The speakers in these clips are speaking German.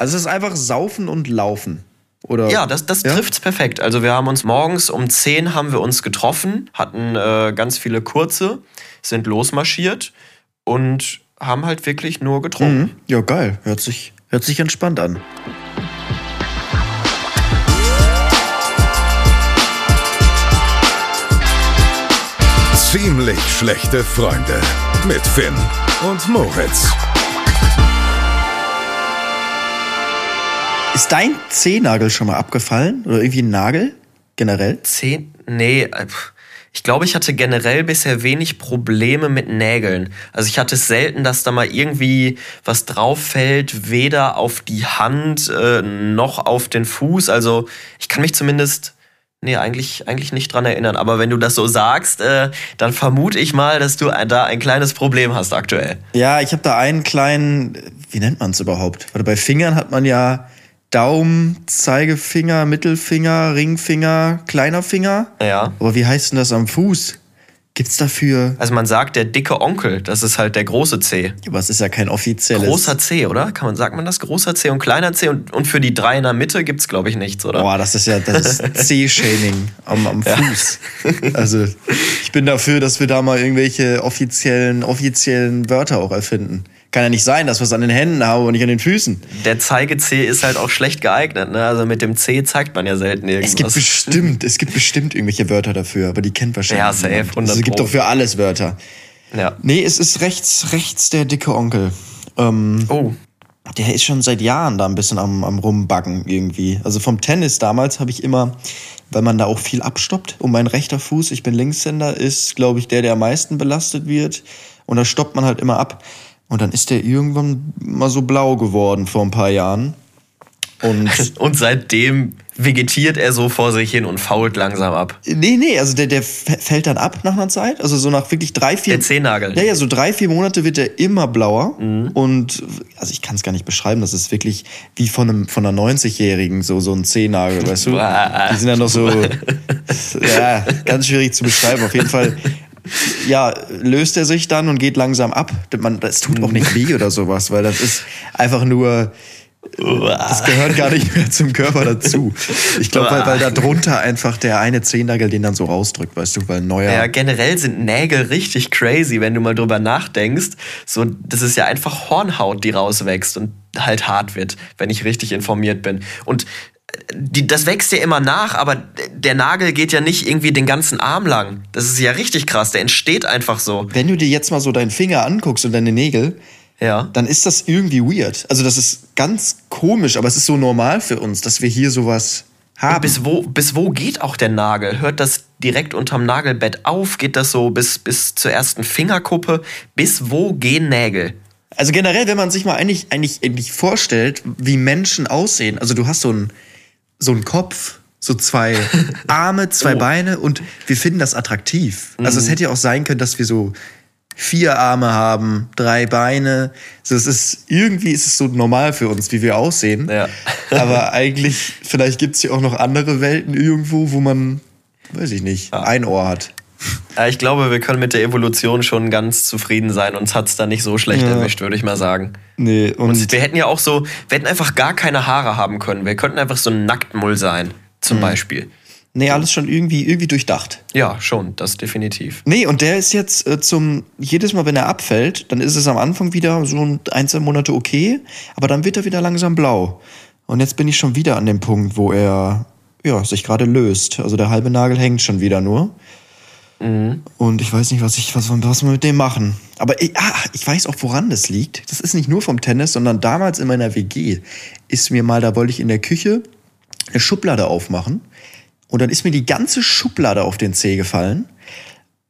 Also es ist einfach Saufen und Laufen. Oder? Ja, das, das ja? trifft's perfekt. Also wir haben uns morgens um 10 haben wir uns getroffen, hatten äh, ganz viele kurze, sind losmarschiert und haben halt wirklich nur getrunken. Mhm. Ja, geil. Hört sich, hört sich entspannt an. Ziemlich schlechte Freunde mit Finn und Moritz. Ist dein Zehennagel schon mal abgefallen? Oder irgendwie ein Nagel? Generell? Zehn? Nee, äh, ich glaube, ich hatte generell bisher wenig Probleme mit Nägeln. Also ich hatte es selten, dass da mal irgendwie was drauf fällt, weder auf die Hand äh, noch auf den Fuß. Also ich kann mich zumindest Nee, eigentlich, eigentlich nicht dran erinnern. Aber wenn du das so sagst, äh, dann vermute ich mal, dass du da ein kleines Problem hast aktuell. Ja, ich habe da einen kleinen, wie nennt man es überhaupt? Weil bei Fingern hat man ja Daumen, Zeigefinger, Mittelfinger, Ringfinger, kleiner Finger. Ja. Aber wie heißt denn das am Fuß? Gibt's dafür. Also man sagt der dicke Onkel, das ist halt der große C. Aber es ist ja kein offizielles. Großer C, oder? Kann man, sagt man das? Großer C und kleiner C und, und für die drei in der Mitte gibt's, glaube ich, nichts, oder? Boah, das ist ja das C-Shaming am, am Fuß. Ja. Also ich bin dafür, dass wir da mal irgendwelche offiziellen, offiziellen Wörter auch erfinden. Kann ja nicht sein, dass wir es an den Händen haben und nicht an den Füßen. Der Zeige-C ist halt auch schlecht geeignet. Ne? Also mit dem C zeigt man ja selten irgendwas. Es gibt bestimmt, es gibt bestimmt irgendwelche Wörter dafür, aber die kennt wahrscheinlich Ja, safe, 100 also, Es gibt doch für alles Wörter. Ja. Nee, es ist rechts, rechts der dicke Onkel. Ähm, oh. Der ist schon seit Jahren da ein bisschen am, am Rumbacken irgendwie. Also vom Tennis damals habe ich immer, weil man da auch viel abstoppt, um mein rechter Fuß, ich bin Linkshänder, ist, glaube ich, der, der am meisten belastet wird. Und da stoppt man halt immer ab. Und dann ist der irgendwann mal so blau geworden vor ein paar Jahren. Und, und seitdem vegetiert er so vor sich hin und fault langsam ab. Nee, nee, also der, der fällt dann ab nach einer Zeit. Also so nach wirklich drei, vier. Der Zehennagel. Ja, ja, so drei, vier Monate wird er immer blauer. Mhm. Und also ich kann es gar nicht beschreiben, das ist wirklich wie von, einem, von einer 90-Jährigen, so, so ein Zehennagel, weißt du? Die sind dann noch so. ja, ganz schwierig zu beschreiben. Auf jeden Fall ja, löst er sich dann und geht langsam ab. Das tut auch nicht weh oder sowas, weil das ist einfach nur. Das gehört gar nicht mehr zum Körper dazu. Ich glaube, weil, weil da drunter einfach der eine Zehennagel den dann so rausdrückt, weißt du, weil neuer. Ja, generell sind Nägel richtig crazy, wenn du mal drüber nachdenkst. So, das ist ja einfach Hornhaut, die rauswächst und halt hart wird, wenn ich richtig informiert bin. Und die, das wächst ja immer nach, aber der Nagel geht ja nicht irgendwie den ganzen Arm lang. Das ist ja richtig krass, der entsteht einfach so. Wenn du dir jetzt mal so deinen Finger anguckst und deine Nägel, ja. dann ist das irgendwie weird. Also das ist ganz komisch, aber es ist so normal für uns, dass wir hier sowas haben. bis wo, bis wo geht auch der Nagel? Hört das direkt unterm Nagelbett auf? Geht das so bis, bis zur ersten Fingerkuppe? Bis wo gehen Nägel? Also generell, wenn man sich mal eigentlich, eigentlich, eigentlich vorstellt, wie Menschen aussehen. Also du hast so ein so ein Kopf, so zwei Arme, zwei oh. Beine und wir finden das attraktiv. Mhm. Also es mhm. hätte ja auch sein können, dass wir so vier Arme haben, drei Beine. So, es ist irgendwie ist es so normal für uns, wie wir aussehen. Ja. Aber eigentlich, vielleicht gibt es ja auch noch andere Welten irgendwo, wo man, weiß ich nicht, ja. ein Ohr hat. Ja, ich glaube, wir können mit der Evolution schon ganz zufrieden sein. Uns hat es da nicht so schlecht ja. erwischt, würde ich mal sagen. Nee, und, und, wir hätten ja auch so, wir hätten einfach gar keine Haare haben können. Wir könnten einfach so ein Nacktmull sein, zum mhm. Beispiel. Nee, alles schon irgendwie, irgendwie durchdacht. Ja, schon, das definitiv. Nee, und der ist jetzt äh, zum, jedes Mal, wenn er abfällt, dann ist es am Anfang wieder so ein, ein, zwei Monate okay, aber dann wird er wieder langsam blau. Und jetzt bin ich schon wieder an dem Punkt, wo er ja, sich gerade löst. Also der halbe Nagel hängt schon wieder nur. Mhm. Und ich weiß nicht, was, ich, was, was wir mit dem machen. Aber ich, ah, ich weiß auch, woran das liegt. Das ist nicht nur vom Tennis, sondern damals in meiner WG ist mir mal, da wollte ich in der Küche eine Schublade aufmachen. Und dann ist mir die ganze Schublade auf den Zeh gefallen.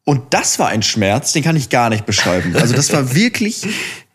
Und das war ein Schmerz, den kann ich gar nicht beschreiben. Also das war wirklich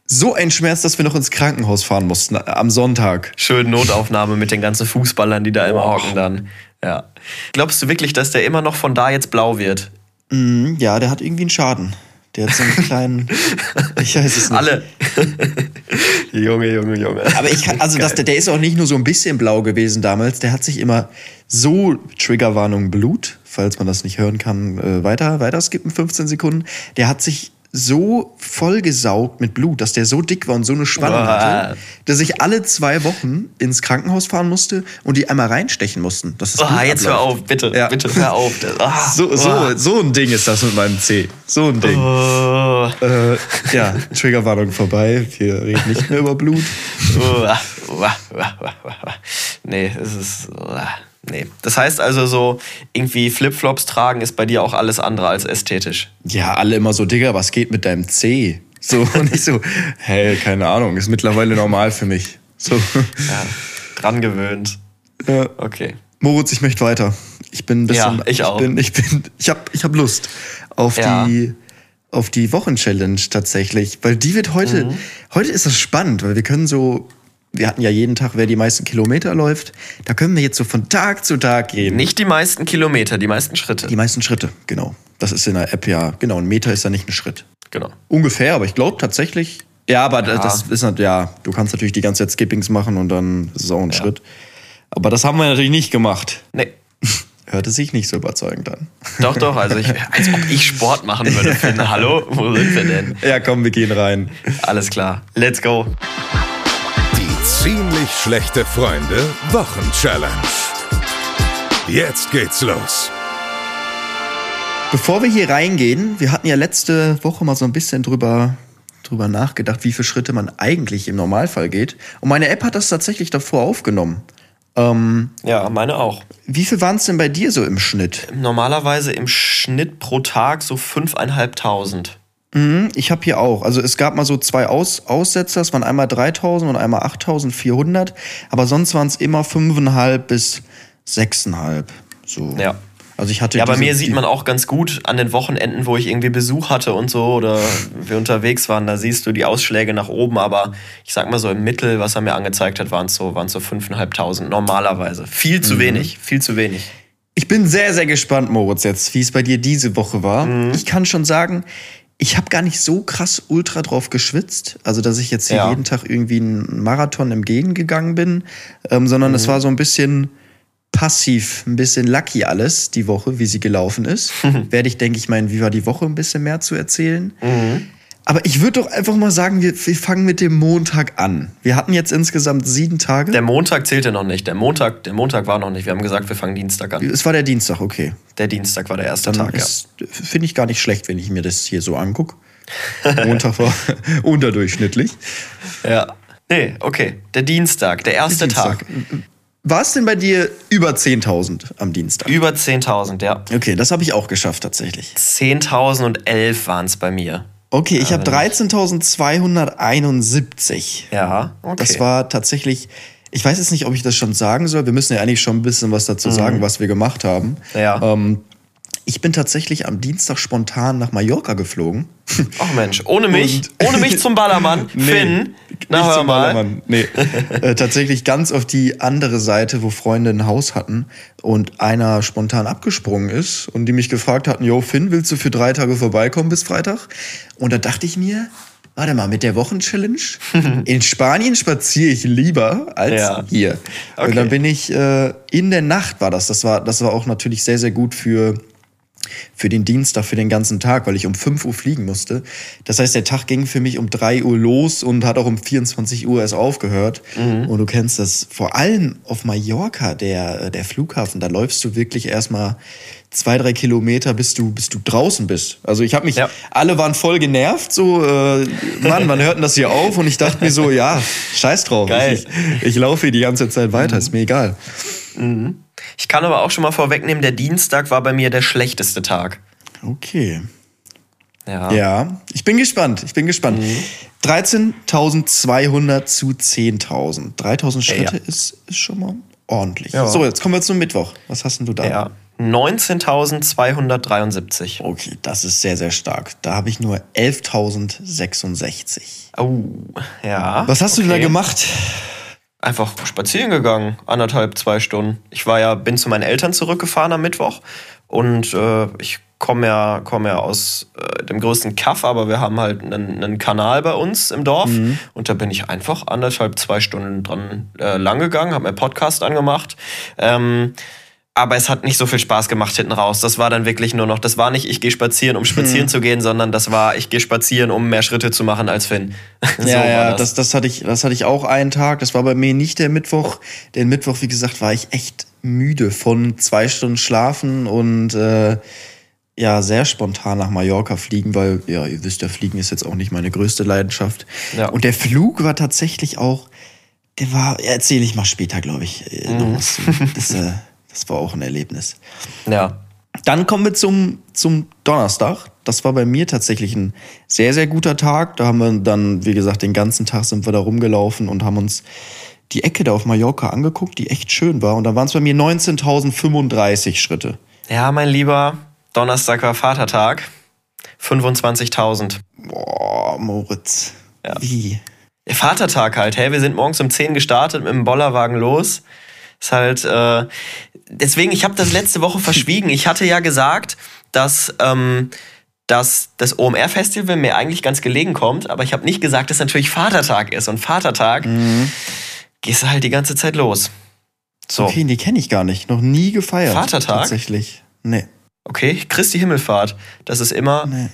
so ein Schmerz, dass wir noch ins Krankenhaus fahren mussten am Sonntag. Schön Notaufnahme mit den ganzen Fußballern, die da immer hocken dann. Ja. Glaubst du wirklich, dass der immer noch von da jetzt blau wird? Mm, ja, der hat irgendwie einen Schaden. Der hat so einen kleinen. ich weiß es nicht. Alle. Junge, Junge, Junge. Aber ich kann, also das, der ist auch nicht nur so ein bisschen blau gewesen damals. Der hat sich immer so, Triggerwarnung Blut, falls man das nicht hören kann, äh, weiter, weiter skippen, 15 Sekunden. Der hat sich so vollgesaugt mit Blut, dass der so dick war und so eine Spannung Boah. hatte, dass ich alle zwei Wochen ins Krankenhaus fahren musste und die einmal reinstechen mussten. Das ist Oh, jetzt hör auf, bitte, Ja. bitte hör auf. Ah, So, so, ah. so ein Ding ist das mit meinem C. So ein Ding. Oh, Äh, ja, Triggerwarnung vorbei. Wir reden nicht mehr über Blut. ah, oh, ah, oh, ah, nee, es ist. Nee. Das heißt also so, irgendwie Flipflops tragen ist bei dir auch alles andere als ästhetisch. Ja, alle immer so, Digga, was geht mit deinem C? So, und ich so, hey, keine Ahnung, ist mittlerweile normal für mich. So. Ja, dran gewöhnt. Ja. Okay. Moritz, ich möchte weiter. Ich bin ein bisschen. Ja, ich auch. bin, ich bin, ich habe ich hab Lust auf Ja. die auf die Wochenchallenge tatsächlich, weil die wird heute Mhm. heute ist das spannend, weil wir können so wir hatten ja jeden Tag, wer die meisten Kilometer läuft. Da können wir jetzt so von Tag zu Tag gehen. Nicht die meisten Kilometer, die meisten Schritte. Die meisten Schritte, genau. Das ist in der App ja, genau. Ein Meter ist ja nicht ein Schritt. Genau. Ungefähr, aber ich glaube tatsächlich. Ja, aber Ja. das ist halt, ja, du kannst natürlich die ganze Zeit Skippings machen und dann ist es auch ein Ja. Schritt. Aber das haben wir natürlich nicht gemacht. Nee. Hörte sich nicht so überzeugend an. Doch, doch, also ich, als ob ich Sport machen würde. Finn. Hallo, wo sind wir denn? Ja, komm, wir gehen rein. Alles klar, let's go. Ziemlich schlechte Freunde Wochenchallenge. Jetzt geht's los. Bevor wir hier reingehen, wir hatten ja letzte Woche mal so ein bisschen drüber, drüber nachgedacht, wie viele Schritte man eigentlich im Normalfall geht. Und meine App hat das tatsächlich davor aufgenommen. Ähm, Ja, meine auch. wie viel waren es denn bei dir so im Schnitt? Normalerweise im Schnitt pro Tag so 5.500. Mhm, ich habe hier auch. Also es gab mal so zwei Aus Aussetzer. Es waren einmal 3000 und einmal 8400. Aber sonst waren es immer 5,5 bis 6,5. So. Ja. Also ich hatte Ja, bei mir sieht man auch ganz gut an den Wochenenden, wo ich irgendwie Besuch hatte und so oder wir unterwegs waren, da siehst du die Ausschläge nach oben, aber ich sag mal so im Mittel, was er mir angezeigt hat, waren es so, so 5.500 normalerweise. Viel Mhm. zu wenig, viel zu wenig. Ich bin sehr, sehr gespannt, Moritz, jetzt, wie es bei dir diese Woche war. Mhm. Ich kann schon sagen, ich habe gar nicht so krass ultra drauf geschwitzt. Also, dass ich jetzt hier Ja. jeden Tag irgendwie einen Marathon im Gehen gegangen bin, ähm, sondern Mhm. es war so ein bisschen passiv, ein bisschen lucky alles, die Woche, wie sie gelaufen ist. Werde ich, denke ich, mal in Viva die Woche ein bisschen mehr zu erzählen. Mhm. Aber ich würde doch einfach mal sagen, wir, wir fangen mit dem Montag an. Wir hatten jetzt insgesamt sieben Tage. Der Montag zählte noch nicht. Der Montag, der Montag war noch nicht. Wir haben gesagt, wir fangen Dienstag an. es war der Dienstag, okay. Der Dienstag war der erste Dann Tag, ja. ist- finde ich gar nicht schlecht, wenn ich mir das hier so angucke. Montag war unterdurchschnittlich. Ja. Nee, okay. Der Dienstag, der erste Tag. War es denn bei dir über 10.000 am Dienstag? Über 10.000, ja. Okay, das habe ich auch geschafft tatsächlich. 10.011 waren es bei mir. Okay, ich habe 13.271. Ja, okay. Das war tatsächlich, ich weiß jetzt nicht, ob ich das schon sagen soll. Wir müssen ja eigentlich schon ein bisschen was dazu sagen, was wir gemacht haben. Mhm. Ja. Ähm, ich bin tatsächlich am Dienstag spontan nach Mallorca geflogen. Ach Mensch, ohne mich, Und- ohne mich zum Ballermann. Finn, na zum mal. Ballermann. Nee. äh, tatsächlich ganz auf die andere Seite, wo Freunde ein Haus hatten und einer spontan abgesprungen ist und die mich gefragt hatten, yo Finn, willst du für drei Tage vorbeikommen bis Freitag? Und da dachte ich mir, warte mal, mit der Wochenchallenge in Spanien spaziere ich lieber als Ja. hier. Okay. Und dann bin ich äh, in der Nacht war das. Das war, das war auch natürlich sehr, sehr gut für für den Dienstag, für den ganzen Tag, weil ich um 5 Uhr fliegen musste. Das heißt, der Tag ging für mich um 3 Uhr los und hat auch um 24 Uhr erst aufgehört. Und du kennst das, vor allem auf Mallorca, der, der Flughafen, da läufst du wirklich erstmal zwei, drei Kilometer, bis du, bis du draußen bist. Also ich habe mich, Ja. alle waren voll genervt, so, äh, Mann, wann hört denn das hier auf? Und ich dachte mir so, ja, scheiß drauf. Geil. Ich, ich laufe hier die ganze Zeit weiter, ist mir egal. Ich kann aber auch schon mal vorwegnehmen, der Dienstag war bei mir der schlechteste Tag. Okay. Ja. Ja, ich bin gespannt. Ich bin gespannt. 13.200 zu 10.000. 3.000 Schritte Ja. ist, ist schon mal ordentlich. Ja. So, jetzt kommen wir zum Mittwoch. Was hast denn du da? ja. 19.273. Okay, das ist sehr, sehr stark. Da habe ich nur 11.066. Oh, ja. Was hast du denn da okay. gemacht? Einfach spazieren gegangen, anderthalb, zwei Stunden. Ich war ja, bin zu meinen Eltern zurückgefahren am Mittwoch und äh, ich komme ja, komme ja aus äh, dem größten Kaff, aber wir haben halt einen, einen Kanal bei uns im Dorf und da bin ich einfach anderthalb, zwei Stunden dran äh, lang gegangen, habe mir Podcast angemacht. Ähm, aber es hat nicht so viel Spaß gemacht hinten raus. Das war dann wirklich nur noch, das war nicht, ich gehe spazieren, um spazieren hm. zu gehen, sondern das war, ich gehe spazieren, um mehr Schritte zu machen als Finn. so ja, ja, das. das. Das, hatte ich, das hatte ich auch einen Tag. Das war bei mir nicht der Mittwoch. Den Mittwoch, wie gesagt, war ich echt müde von zwei Stunden Schlafen und äh, ja, sehr spontan nach Mallorca fliegen, weil, ja, ihr wisst ja, Fliegen ist jetzt auch nicht meine größte Leidenschaft. Ja. Und der Flug war tatsächlich auch, der war, erzähle ich mal später, glaube ich. Äh, mhm. Das, äh, das war auch ein Erlebnis. Ja. Dann kommen wir zum, zum Donnerstag. Das war bei mir tatsächlich ein sehr, sehr guter Tag. Da haben wir dann, wie gesagt, den ganzen Tag sind wir da rumgelaufen und haben uns die Ecke da auf Mallorca angeguckt, die echt schön war. Und da waren es bei mir 19.035 Schritte. Ja, mein Lieber, Donnerstag war Vatertag. 25.000. Boah, Moritz. Ja. Wie? Vatertag halt, hey, wir sind morgens um 10 gestartet mit dem Bollerwagen los. Ist halt, äh, deswegen, ich habe das letzte Woche verschwiegen. Ich hatte ja gesagt, dass, ähm, dass das OMR-Festival mir eigentlich ganz gelegen kommt, aber ich habe nicht gesagt, dass natürlich Vatertag ist. Und Vatertag mhm. gehst du halt die ganze Zeit los. So. Okay, die kenne ich gar nicht. Noch nie gefeiert. Vatertag? Tatsächlich. Nee. Okay, Christi Himmelfahrt. Das ist immer. Nee.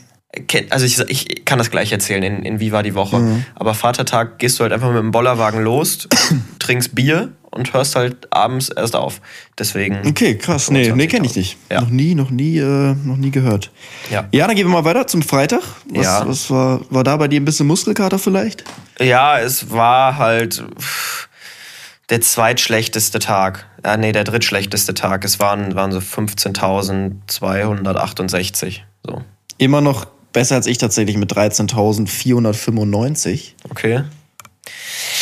Also ich, ich kann das gleich erzählen, in, in Wie war die Woche. Mhm. Aber Vatertag gehst du halt einfach mit dem Bollerwagen los, trinkst Bier und hörst halt abends erst auf. Deswegen. Okay, krass. Nee, nee kenne ich nicht. Ja. Noch nie, noch nie, äh, noch nie gehört. Ja. ja, dann gehen wir mal weiter zum Freitag. Was, ja. was war, war da bei dir ein bisschen Muskelkater vielleicht? Ja, es war halt der zweitschlechteste Tag. Ja, nee, der drittschlechteste Tag. Es waren, waren so 15.268. So. Immer noch besser als ich tatsächlich mit 13.495. Okay.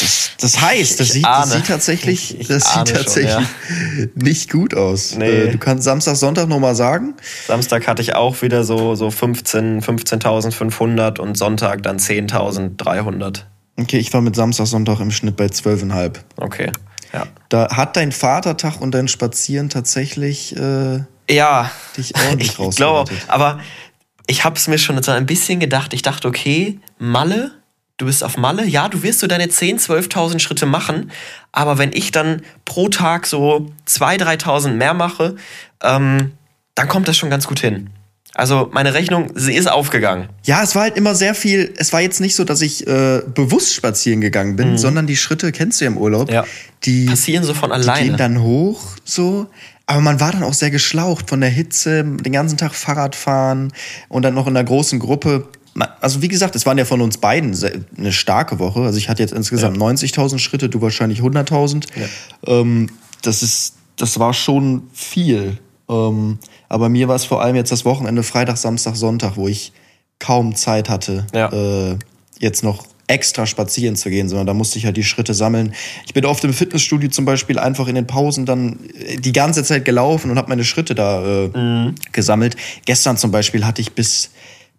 Das, das heißt, das, sieht, das sieht, tatsächlich, ich, ich das sieht tatsächlich schon, ja. nicht gut aus. Nee. Äh, du kannst Samstag, Sonntag nochmal sagen. Samstag hatte ich auch wieder so, so 15, 15.500 und Sonntag dann 10.300. Okay, ich war mit Samstag, Sonntag im Schnitt bei 12,5. Okay, ja. Da hat dein Vatertag und dein Spazieren tatsächlich äh, ja, dich ordentlich ich glaube, aber ich habe es mir schon so ein bisschen gedacht. Ich dachte, okay, Malle du bist auf Malle, ja, du wirst so deine 10.000, 12.000 Schritte machen, aber wenn ich dann pro Tag so 2.000, 3.000 mehr mache, ähm, dann kommt das schon ganz gut hin. Also meine Rechnung, sie ist aufgegangen. Ja, es war halt immer sehr viel. Es war jetzt nicht so, dass ich äh, bewusst spazieren gegangen bin, mhm. sondern die Schritte kennst du ja im Urlaub. Ja. Die passieren so von alleine. Die gehen dann hoch, so. Aber man war dann auch sehr geschlaucht von der Hitze, den ganzen Tag Fahrrad fahren und dann noch in einer großen Gruppe also wie gesagt, es waren ja von uns beiden eine starke Woche. Also ich hatte jetzt insgesamt ja. 90.000 Schritte, du wahrscheinlich 100.000. Ja. Ähm, das ist, das war schon viel. Ähm, aber mir war es vor allem jetzt das Wochenende Freitag, Samstag, Sonntag, wo ich kaum Zeit hatte, ja. äh, jetzt noch extra spazieren zu gehen, sondern da musste ich halt die Schritte sammeln. Ich bin oft im Fitnessstudio zum Beispiel einfach in den Pausen dann die ganze Zeit gelaufen und habe meine Schritte da äh, mhm. gesammelt. Gestern zum Beispiel hatte ich bis,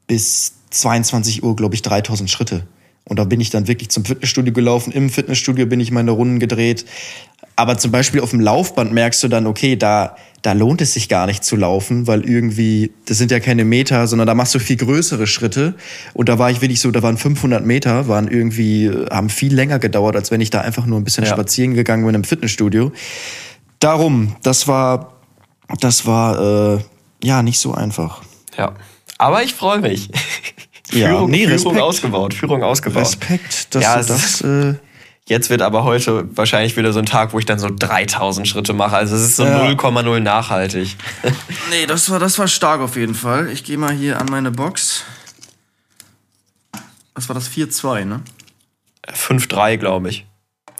bis 22 Uhr, glaube ich, 3000 Schritte. Und da bin ich dann wirklich zum Fitnessstudio gelaufen. Im Fitnessstudio bin ich meine Runden gedreht. Aber zum Beispiel auf dem Laufband merkst du dann, okay, da, da lohnt es sich gar nicht zu laufen, weil irgendwie, das sind ja keine Meter, sondern da machst du viel größere Schritte. Und da war ich wirklich so, da waren 500 Meter, waren irgendwie, haben viel länger gedauert, als wenn ich da einfach nur ein bisschen ja. spazieren gegangen bin im Fitnessstudio. Darum, das war, das war, äh, ja, nicht so einfach. Ja. Aber ich freue mich. Ja, Führung, nee, Führung ausgebaut. Führung ausgebaut. Respekt, dass ja, du das. Äh Jetzt wird aber heute wahrscheinlich wieder so ein Tag, wo ich dann so 3000 Schritte mache. Also es ist so 0,0 ja. nachhaltig. nee, das war, das war stark auf jeden Fall. Ich gehe mal hier an meine Box. Was war das? 4-2, ne? 5-3, glaube ich.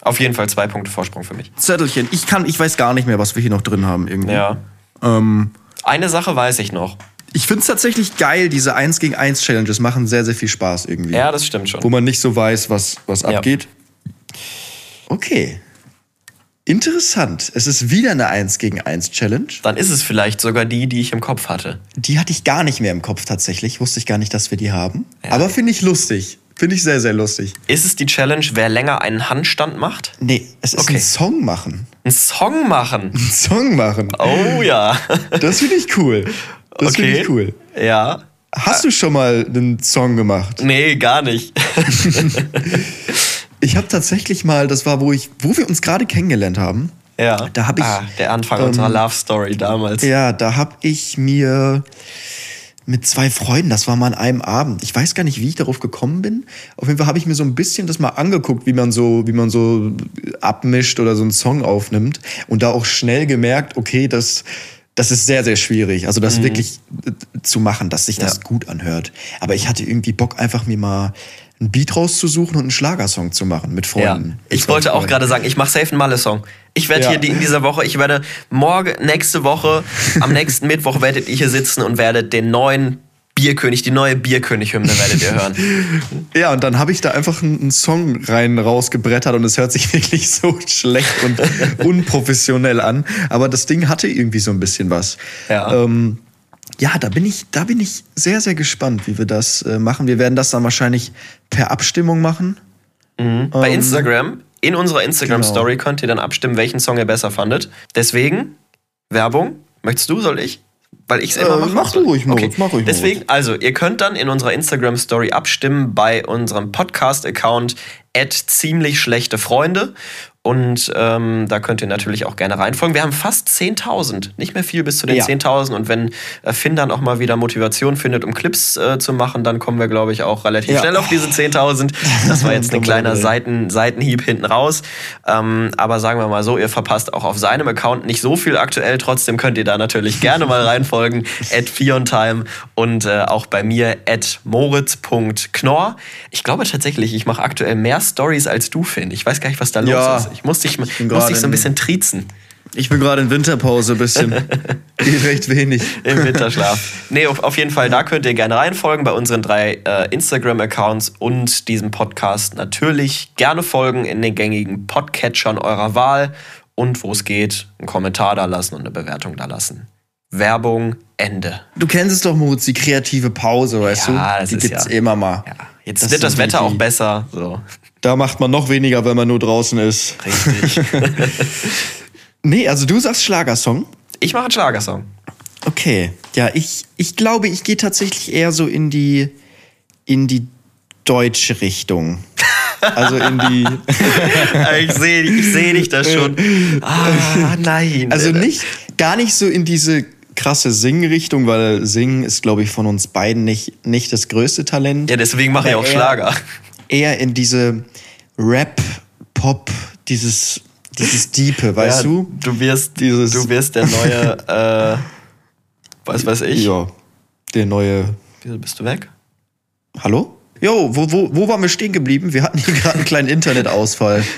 Auf jeden Fall zwei Punkte Vorsprung für mich. Zettelchen. Ich kann, ich weiß gar nicht mehr, was wir hier noch drin haben irgendwie. Ja. Ähm, Eine Sache weiß ich noch. Ich finde es tatsächlich geil, diese 1 gegen 1 Challenges machen sehr, sehr viel Spaß irgendwie. Ja, das stimmt schon. Wo man nicht so weiß, was, was ja. abgeht. Okay. Interessant. Es ist wieder eine 1 gegen 1 Challenge. Dann ist es vielleicht sogar die, die ich im Kopf hatte. Die hatte ich gar nicht mehr im Kopf tatsächlich. Wusste ich gar nicht, dass wir die haben. Ja. Aber finde ich lustig. Finde ich sehr, sehr lustig. Ist es die Challenge, wer länger einen Handstand macht? Nee, es ist okay. ein Song machen. Ein Song machen? Ein Song machen. Oh ja. Das finde ich cool. Das okay. finde ich cool. Ja. Hast du schon mal einen Song gemacht? Nee, gar nicht. ich habe tatsächlich mal, das war, wo ich, wo wir uns gerade kennengelernt haben. Ja. Da habe ich. Ah, der Anfang unserer Love Story damals. Ja, da habe ich mir mit zwei Freunden, das war mal an einem Abend. Ich weiß gar nicht, wie ich darauf gekommen bin. Auf jeden Fall habe ich mir so ein bisschen das mal angeguckt, wie man so, wie man so abmischt oder so einen Song aufnimmt und da auch schnell gemerkt, okay, das das ist sehr, sehr schwierig. Also das wirklich äh, zu machen, dass sich das Ja. gut anhört. Aber ich hatte irgendwie Bock, einfach mir mal einen Beat rauszusuchen und einen Schlagersong zu machen mit Ja. Freunden. Ich wollte auch gerade sagen, ich mache safe einen Malle-Song. Ich werde Ja. hier die, in dieser Woche, ich werde morgen, nächste Woche, am nächsten Mittwoch werdet ihr hier sitzen und werdet den neuen Bierkönig, die neue Bierkönig-Hymne werdet ihr hören. Ja, und dann habe ich da einfach einen einen Song rein rausgebrettert und es hört sich wirklich so schlecht und unprofessionell an. Aber das Ding hatte irgendwie so ein bisschen was. Ja. Ähm, ja, da bin ich, da bin ich sehr, sehr gespannt, wie wir das äh, machen. Wir werden das dann wahrscheinlich per Abstimmung machen. Bei Ähm, Instagram, in unserer Instagram-Story könnt ihr dann abstimmen, welchen Song ihr besser fandet. Deswegen, Werbung. Möchtest du, soll ich? Weil ich es immer Äh, mache. mach ruhig, Moritz, mach ruhig, Deswegen, also, ihr könnt dann in unserer Instagram-Story abstimmen bei unserem Podcast-Account ziemlich schlechte Freunde. Und ähm, da könnt ihr natürlich auch gerne reinfolgen. Wir haben fast 10.000, nicht mehr viel bis zu den Ja. 10.000. Und wenn äh, Finn dann auch mal wieder Motivation findet, um Clips äh, zu machen, dann kommen wir, glaube ich, auch relativ Ja. schnell auf diese 10.000. Das war jetzt ein kleiner. Seiten, Seitenhieb hinten raus. Ähm, aber sagen wir mal so, ihr verpasst auch auf seinem Account nicht so viel aktuell. Trotzdem könnt ihr da natürlich gerne mal reinfolgen. at Fiontime und äh, auch bei mir at moritz.knorr. Ich glaube tatsächlich, ich mache aktuell mehr Stories als du, Finn. Ich weiß gar nicht, was da los Ja. ist. Ich muss dich, bin muss dich so ein in- bisschen triezen Ich bin gerade in Winterpause ein bisschen. Geht recht wenig. im Winterschlaf. nee, auf, auf jeden Fall, da könnt ihr gerne reinfolgen bei unseren drei äh, Instagram-Accounts und diesem Podcast natürlich gerne folgen in den gängigen Podcatchern eurer Wahl und wo es geht, einen Kommentar da lassen und eine Bewertung da lassen. Werbung, Ende. Du kennst es doch, Moritz, die kreative Pause, weißt Ja, du? das Die ist gibt's ja- immer mal. Ja, jetzt Das wird das Wetter die- auch besser. So. Da macht man noch weniger, wenn man nur draußen ist. Richtig. Nee, also du sagst Schlagersong. ich mache einen Schlagersong. Okay. Ja, ich, ich glaube, ich gehe tatsächlich eher so in die, in die deutsche Richtung. Also in die. ich sehe ich seh dich da schon. Ah, nein. Also nicht, gar nicht so in diese krasse Singrichtung, weil Singen ist, glaube ich, von uns beiden nicht, nicht das größte Talent. ja, deswegen mache ich auch Schlager. Eher in diese Rap, Pop, dieses, dieses Diepe, weißt ja, du? Du wirst, Dieses- du wirst der neue, äh, was weiß ich. Ja. Der neue. Wieso bist du weg? Hallo? Jo, wo, wo, wo waren wir stehen geblieben? Wir hatten hier gerade einen kleinen Internetausfall.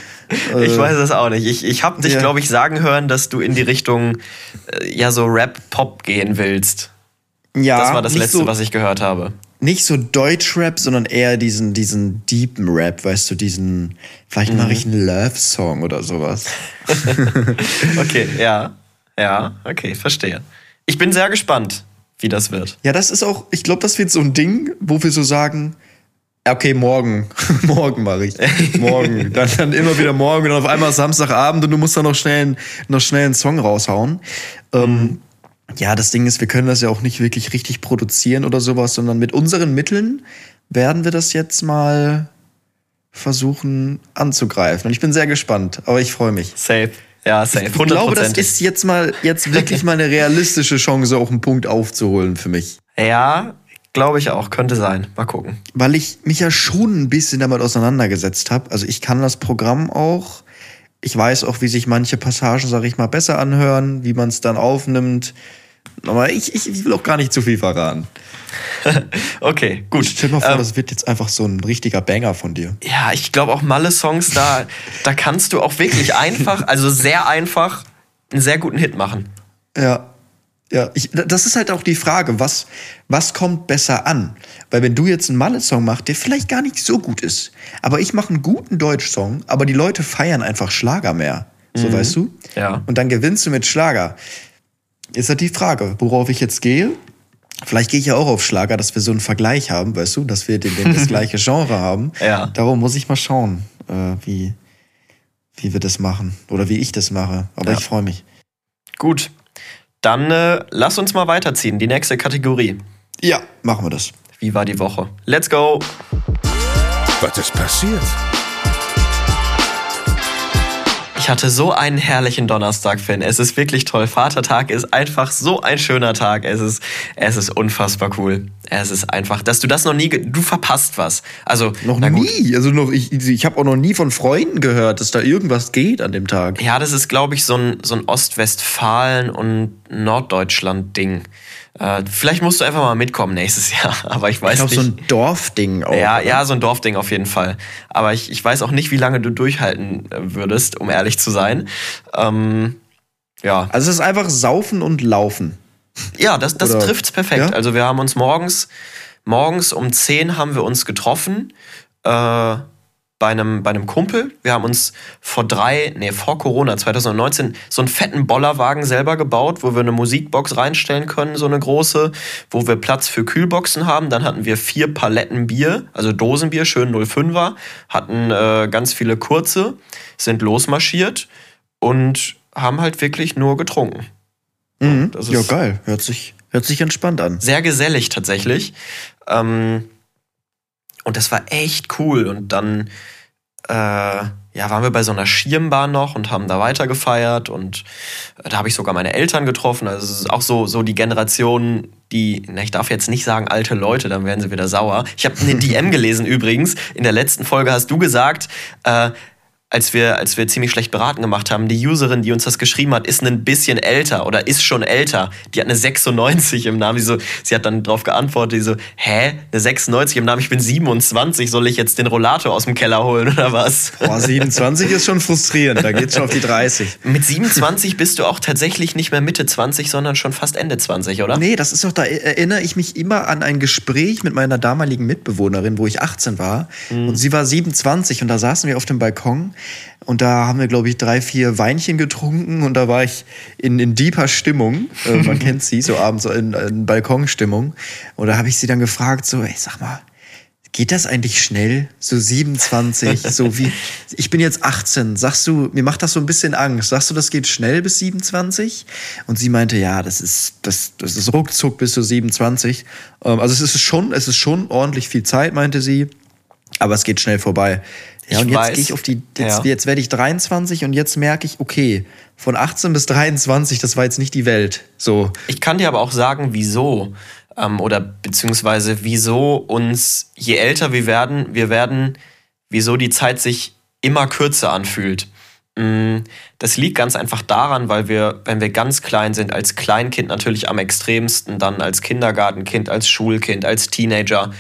Ich weiß es auch nicht. Ich, ich habe dich, ja. glaube ich, sagen hören, dass du in die Richtung äh, ja so Rap-Pop gehen willst. Ja, Das war das Letzte, so, was ich gehört habe. Nicht so Deutschrap, sondern eher diesen, diesen deepen Rap, weißt du, diesen. Vielleicht Mhm. mache ich einen Love-Song oder sowas. Okay, ja. Ja, okay, verstehe. Ich bin sehr gespannt, wie das wird. Ja, das ist auch, ich glaube, das wird so ein Ding, wo wir so sagen, okay, morgen, morgen mache ich, morgen, dann, dann immer wieder morgen und dann auf einmal Samstagabend und du musst dann noch schnell, noch schnell einen Song raushauen. Ähm, ja, das Ding ist, wir können das ja auch nicht wirklich richtig produzieren oder sowas, sondern mit unseren Mitteln werden wir das jetzt mal versuchen anzugreifen. Und ich bin sehr gespannt, aber ich freue mich. Safe. Ja, safe. Ich glaube, das 100%. ist jetzt mal jetzt wirklich mal eine realistische Chance, auch einen Punkt aufzuholen für mich. Ja, glaube ich auch. Könnte sein. Mal gucken. weil ich mich ja schon ein bisschen damit auseinandergesetzt habe. Also ich kann das Programm auch. Ich weiß auch, wie sich manche Passagen, sage ich mal, besser anhören, wie man es dann aufnimmt. Aber ich, ich, ich will auch gar nicht zu viel verraten. Okay, gut. Stell dir mal vor, Ähm, das wird jetzt einfach so ein richtiger Banger von dir. Ja, ich glaube auch Malle-Songs, da, da kannst du auch wirklich einfach, also sehr einfach, einen sehr guten Hit machen. Ja. Ja, ich, das ist halt auch die Frage, was, was kommt besser an? Weil wenn du jetzt einen Malle-Song machst, der vielleicht gar nicht so gut ist, aber ich mache einen guten Deutsch-Song, aber die Leute feiern einfach Schlager mehr. So, weißt du? Ja. Und dann gewinnst du mit Schlager. Ist halt die Frage, worauf ich jetzt gehe. Vielleicht gehe ich ja auch auf Schlager, dass wir so einen Vergleich haben, weißt du, dass wir den, den, das gleiche Genre haben. Ja. Darum muss ich mal schauen, äh, wie, wie wir das machen oder wie ich das mache. Aber Ja. ich freue mich. Gut. Dann äh, lass uns mal weiterziehen. Die nächste Kategorie. Ja, machen wir das. Wie war die Woche? Let's go! Was ist passiert? Ich hatte so einen herrlichen Donnerstag, Finn. Es ist wirklich toll. Vatertag ist einfach so ein schöner Tag. Es ist, es ist unfassbar cool. Es ist einfach, dass du das noch nie, du verpasst was. Also noch nie. Also noch, ich, ich habe auch noch nie von Freunden gehört, dass da irgendwas geht an dem Tag. Ja, das ist, glaube ich, so ein, so ein Ostwestfalen- und Norddeutschland-Ding. Äh, vielleicht musst du einfach mal mitkommen nächstes Jahr, aber ich weiß ich glaub, nicht. so ein Dorfding auch. Ja, oder? ja, so ein Dorfding auf jeden Fall. Aber ich, ich weiß auch nicht, wie lange du durchhalten äh, würdest, um ehrlich zu sein. Ähm, ja. Also es ist einfach Saufen und Laufen. Ja, das, das trifft's perfekt. Ja? Also wir haben uns morgens, morgens um 10 haben wir uns getroffen. Äh, bei einem, bei einem Kumpel. Wir haben uns vor drei, nee, vor Corona, 2019, so einen fetten Bollerwagen selber gebaut, wo wir eine Musikbox reinstellen können, so eine große, wo wir Platz für Kühlboxen haben. Dann hatten wir vier Paletten Bier, also Dosenbier, schön 05er, hatten äh, ganz viele kurze, sind losmarschiert und haben halt wirklich nur getrunken. Mhm. ja, geil. Hört sich, hört sich entspannt an. Sehr gesellig tatsächlich. Ähm, und das war echt cool. Und dann äh, ja, waren wir bei so einer Schirmbahn noch und haben da weiter gefeiert. Und äh, da habe ich sogar meine Eltern getroffen. Also es ist auch so, so die Generation, die, na, ich darf jetzt nicht sagen alte Leute, dann werden sie wieder sauer. Ich habe eine DM gelesen übrigens. In der letzten Folge hast du gesagt, äh, als wir, als wir ziemlich schlecht beraten gemacht haben, die Userin, die uns das geschrieben hat, ist ein bisschen älter oder ist schon älter. Die hat eine 96 im Namen. Sie, so, sie hat dann darauf geantwortet, die so, hä, eine 96 im Namen, ich bin 27, soll ich jetzt den Rollator aus dem Keller holen oder was? Boah, 27 ist schon frustrierend, da geht's schon auf die 30. Mit 27 bist du auch tatsächlich nicht mehr Mitte 20, sondern schon fast Ende 20, oder? Nee, das ist doch, da erinnere ich mich immer an ein Gespräch mit meiner damaligen Mitbewohnerin, wo ich 18 war. Mhm. Und sie war 27 und da saßen wir auf dem Balkon und da haben wir, glaube ich, drei, vier Weinchen getrunken und da war ich in, in deeper Stimmung. Äh, man kennt sie, so abends in, in Balkonstimmung. Und da habe ich sie dann gefragt, so, ey, sag mal, geht das eigentlich schnell? So 27, so wie, ich bin jetzt 18. Sagst du, mir macht das so ein bisschen Angst. Sagst du, das geht schnell bis 27? Und sie meinte, ja, das ist, das, das ist ruckzuck bis zu 27. Ähm, also es ist schon, es ist schon ordentlich viel Zeit, meinte sie. Aber es geht schnell vorbei. Ja, ich und jetzt gehe ich auf die, jetzt, ja. jetzt werde ich 23 und jetzt merke ich, okay, von 18 bis 23, das war jetzt nicht die Welt. So. Ich kann dir aber auch sagen, wieso. Ähm, oder beziehungsweise wieso uns, je älter wir werden, wir werden, wieso die Zeit sich immer kürzer anfühlt. Mm, das liegt ganz einfach daran, weil wir, wenn wir ganz klein sind, als Kleinkind natürlich am extremsten, dann als Kindergartenkind, als Schulkind, als Teenager,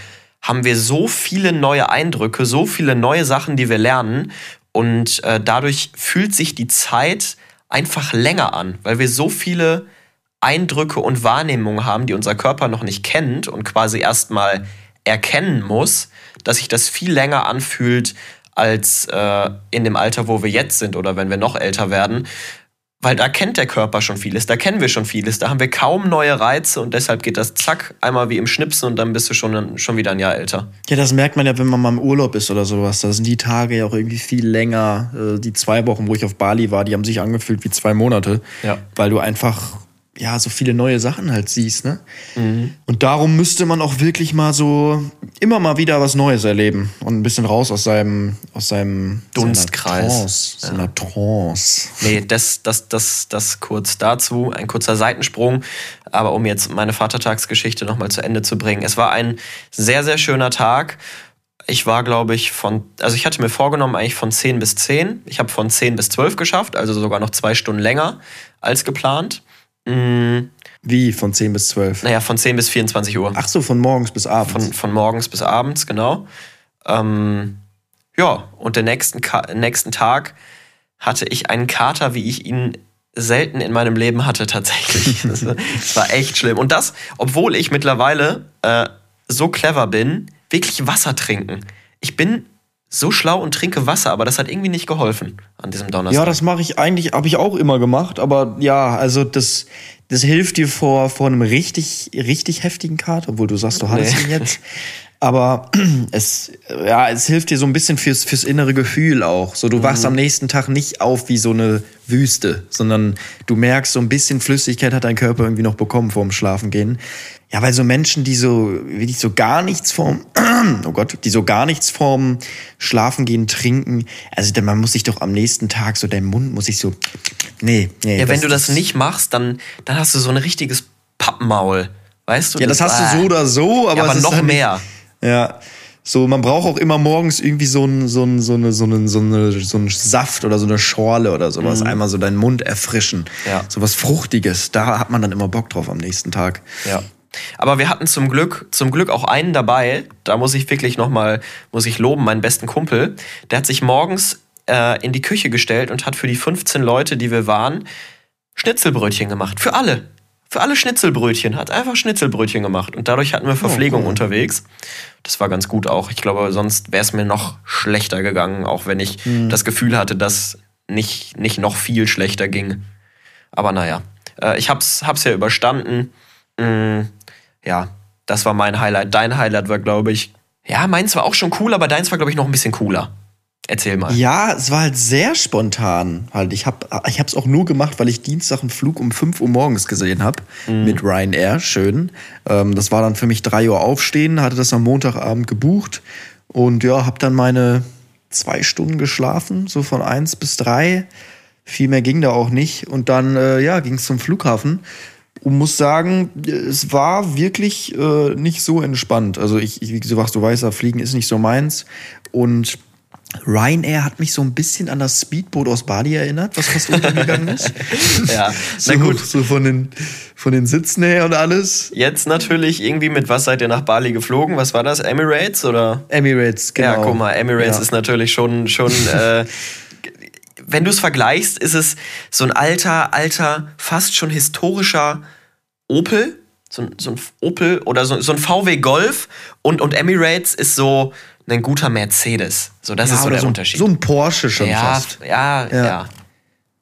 haben wir so viele neue Eindrücke, so viele neue Sachen, die wir lernen. Und äh, dadurch fühlt sich die Zeit einfach länger an, weil wir so viele Eindrücke und Wahrnehmungen haben, die unser Körper noch nicht kennt und quasi erstmal erkennen muss, dass sich das viel länger anfühlt als äh, in dem Alter, wo wir jetzt sind oder wenn wir noch älter werden. Weil da kennt der Körper schon vieles, da kennen wir schon vieles, da haben wir kaum neue Reize und deshalb geht das zack, einmal wie im Schnipsen und dann bist du schon, schon wieder ein Jahr älter. Ja, das merkt man ja, wenn man mal im Urlaub ist oder sowas. Da sind die Tage ja auch irgendwie viel länger. Äh, die zwei Wochen, wo ich auf Bali war, die haben sich angefühlt wie zwei Monate. Ja. Weil du einfach ja, so viele neue Sachen halt siehst, ne? Mhm. Und darum müsste man auch wirklich mal so immer mal wieder was Neues erleben und ein bisschen raus aus seinem, aus seinem Dunstkreis. Seiner Trance. Ja. Trance. Nee, das, das, das, das kurz dazu. Ein kurzer Seitensprung. Aber um jetzt meine Vatertagsgeschichte nochmal zu Ende zu bringen. Es war ein sehr, sehr schöner Tag. Ich war, glaube ich, von, also ich hatte mir vorgenommen, eigentlich von 10 bis 10. Ich habe von 10 bis 12 geschafft, also sogar noch zwei Stunden länger als geplant. Wie, von 10 bis 12? Naja, von 10 bis 24 Uhr. Ach so, von morgens bis abends. Von, von morgens bis abends, genau. Ähm, ja, und den nächsten, nächsten Tag hatte ich einen Kater, wie ich ihn selten in meinem Leben hatte, tatsächlich. Das war, das war echt schlimm. Und das, obwohl ich mittlerweile äh, so clever bin, wirklich Wasser trinken. Ich bin so schlau und trinke Wasser, aber das hat irgendwie nicht geholfen an diesem Donnerstag. Ja, das mache ich eigentlich, habe ich auch immer gemacht, aber ja, also das, das hilft dir vor, vor einem richtig, richtig heftigen Kater, obwohl du sagst, du hattest nee. ihn jetzt. Aber es, ja, es hilft dir so ein bisschen fürs, fürs innere Gefühl auch. So, du Mhm. wachst am nächsten Tag nicht auf wie so eine Wüste, sondern du merkst, so ein bisschen Flüssigkeit hat dein Körper irgendwie noch bekommen vorm Schlafengehen. Ja, weil so Menschen, die so, wirklich so gar nichts vorm, oh Gott, die so gar nichts vorm Schlafengehen trinken, also man muss sich doch am nächsten Tag so, dein Mund muss sich so, nee, nee. Ja, wenn du das nicht machst, dann, dann hast du so ein richtiges Pappmaul. Weißt du? Ja, das hast du so oder so, aber, Ja, aber noch halt nicht- mehr. Ja. So, man braucht auch immer morgens irgendwie so einen so ein, so eine, so eine, so eine, so einen Saft oder so eine Schorle oder sowas. Einmal so deinen Mund erfrischen. Mhm. Ja. So was Fruchtiges. Da hat man dann immer Bock drauf am nächsten Tag. Ja. Aber wir hatten zum Glück, zum Glück auch einen dabei. Da muss ich wirklich nochmal, muss ich loben, meinen besten Kumpel. Der hat sich morgens äh, in die Küche gestellt und hat für die 15 Leute, die wir waren, Schnitzelbrötchen gemacht. Für alle. Für alle Schnitzelbrötchen. Hat einfach Schnitzelbrötchen gemacht. Und dadurch hatten wir Verpflegung cool. unterwegs. Das war ganz gut auch. Ich glaube, sonst wäre es mir noch schlechter gegangen, auch wenn ich das Gefühl hatte, dass nicht, nicht noch viel schlechter ging. Aber naja, äh, ich hab's, hab's ja überstanden. Mm, ja, das war mein Highlight. Dein Highlight war, glaube ich, ja, meins war auch schon cool, aber deins war, glaube ich, noch ein bisschen cooler. Erzähl mal. Ja, es war halt sehr spontan. Halt, ich habe ich hab's auch nur gemacht, weil ich Dienstag einen Flug um 5 Uhr morgens gesehen habe mit Ryanair. Schön. Ähm, das war dann für mich 3 Uhr aufstehen, hatte das am Montagabend gebucht und ja, habe dann meine zwei Stunden geschlafen, so von 1 bis 3. Viel mehr ging da auch nicht. Und dann äh, ja, ging es zum Flughafen. Und muss sagen, es war wirklich äh, nicht so entspannt. Also ich, ich wie gesagt, du weißt ja, Fliegen ist nicht so meins. Und Ryanair hat mich so ein bisschen an das Speedboot aus Bali erinnert, was fast untergegangen ist. Ja, so, na gut. so von den, von den Sitzen her und alles. Jetzt natürlich irgendwie mit was seid ihr nach Bali geflogen? Was war das? Emirates oder? Emirates, genau. Ja, guck mal, Emirates Ja. ist natürlich schon, schon äh, wenn du es vergleichst, ist es so ein alter, alter, fast schon historischer Opel. So, ein- so ein Opel oder so, so ein VW Golf und, und Emirates ist so ein guter Mercedes. So, das Ja, ist so der so, Unterschied. So ein Porsche schon ja, fast. ja, ja, Ja.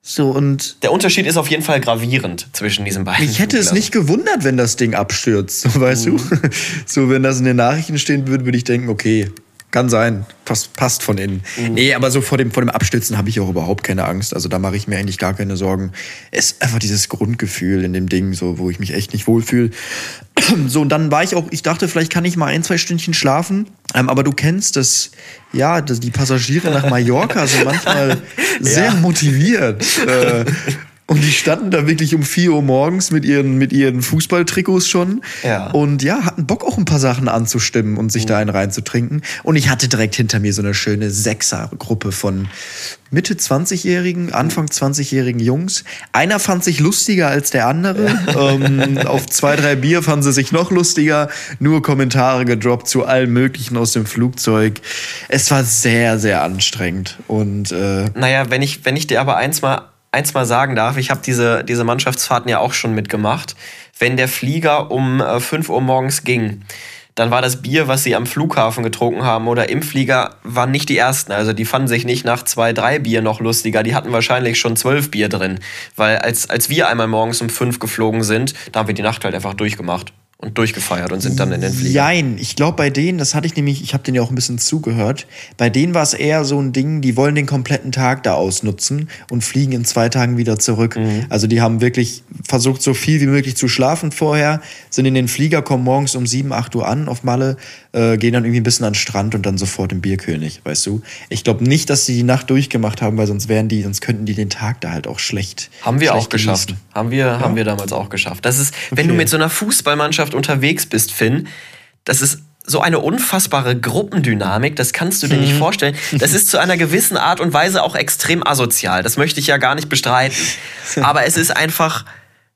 So, und Der Unterschied ist auf jeden Fall gravierend zwischen diesen beiden. mich hätte es nicht gewundert, wenn das Ding abstürzt, so, weißt Mhm. du? So, wenn das in den Nachrichten stehen würde, würde ich denken, okay, kann sein, passt, passt von innen. Mhm. Nee, aber so vor dem, vor dem Abstürzen habe ich auch überhaupt keine Angst. Also da mache ich mir eigentlich gar keine Sorgen. Es ist einfach dieses Grundgefühl in dem Ding, so, wo ich mich echt nicht wohlfühle. So, und dann war ich auch, ich dachte, vielleicht kann ich mal ein, zwei Stündchen schlafen. Ähm, aber du kennst das, ja, das, die Passagiere nach Mallorca sind manchmal sehr motiviert. Äh, und die standen da wirklich um 4 Uhr morgens mit ihren, mit ihren Fußballtrikots schon. Ja. Und ja, hatten Bock auch ein paar Sachen anzustimmen und sich da einen reinzutrinken. Und ich hatte direkt hinter mir so eine schöne Sechser-Gruppe von Mitte 20-jährigen, Anfang 20-jährigen Jungs. Einer fand sich lustiger als der andere. ähm, auf zwei, drei Bier fanden sie sich noch lustiger. Nur Kommentare gedroppt zu allem Möglichen aus dem Flugzeug. Es war sehr, sehr anstrengend. Und äh, Naja, wenn ich, wenn ich dir aber eins mal, eins mal sagen darf, ich habe diese, diese Mannschaftsfahrten ja auch schon mitgemacht. Wenn der Flieger um äh, 5 Uhr morgens ging, dann war das Bier, was sie am Flughafen getrunken haben oder im Flieger, waren nicht die ersten. Also die fanden sich nicht nach zwei, drei Bier noch lustiger. Die hatten wahrscheinlich schon zwölf Bier drin. Weil als, als wir einmal morgens um fünf geflogen sind, da haben wir die Nacht halt einfach durchgemacht und durchgefeiert und sind dann in den Flieger. Jein, ich glaube bei denen, das hatte ich nämlich, ich habe denen ja auch ein bisschen zugehört, bei denen war es eher so ein Ding, die wollen den kompletten Tag da ausnutzen und fliegen in zwei Tagen wieder zurück. Mhm. Also die haben wirklich versucht, so viel wie möglich zu schlafen vorher, sind in den Flieger, kommen morgens um 7, 8 Uhr an auf Malle, äh, gehen dann irgendwie ein bisschen an den Strand und dann sofort im Bierkönig, weißt du? Ich glaube nicht, dass sie die Nacht durchgemacht haben, weil sonst wären die, sonst könnten die den Tag da halt auch schlecht. Haben wir schlecht auch geschafft. genießen. Haben wir, haben wir damals auch geschafft. Das ist, wenn Okay. du mit so einer Fußballmannschaft unterwegs bist, Finn, das ist so eine unfassbare Gruppendynamik, das kannst du dir Mhm. nicht vorstellen. Das ist zu einer gewissen Art und Weise auch extrem asozial. Das möchte ich ja gar nicht bestreiten. Aber es ist einfach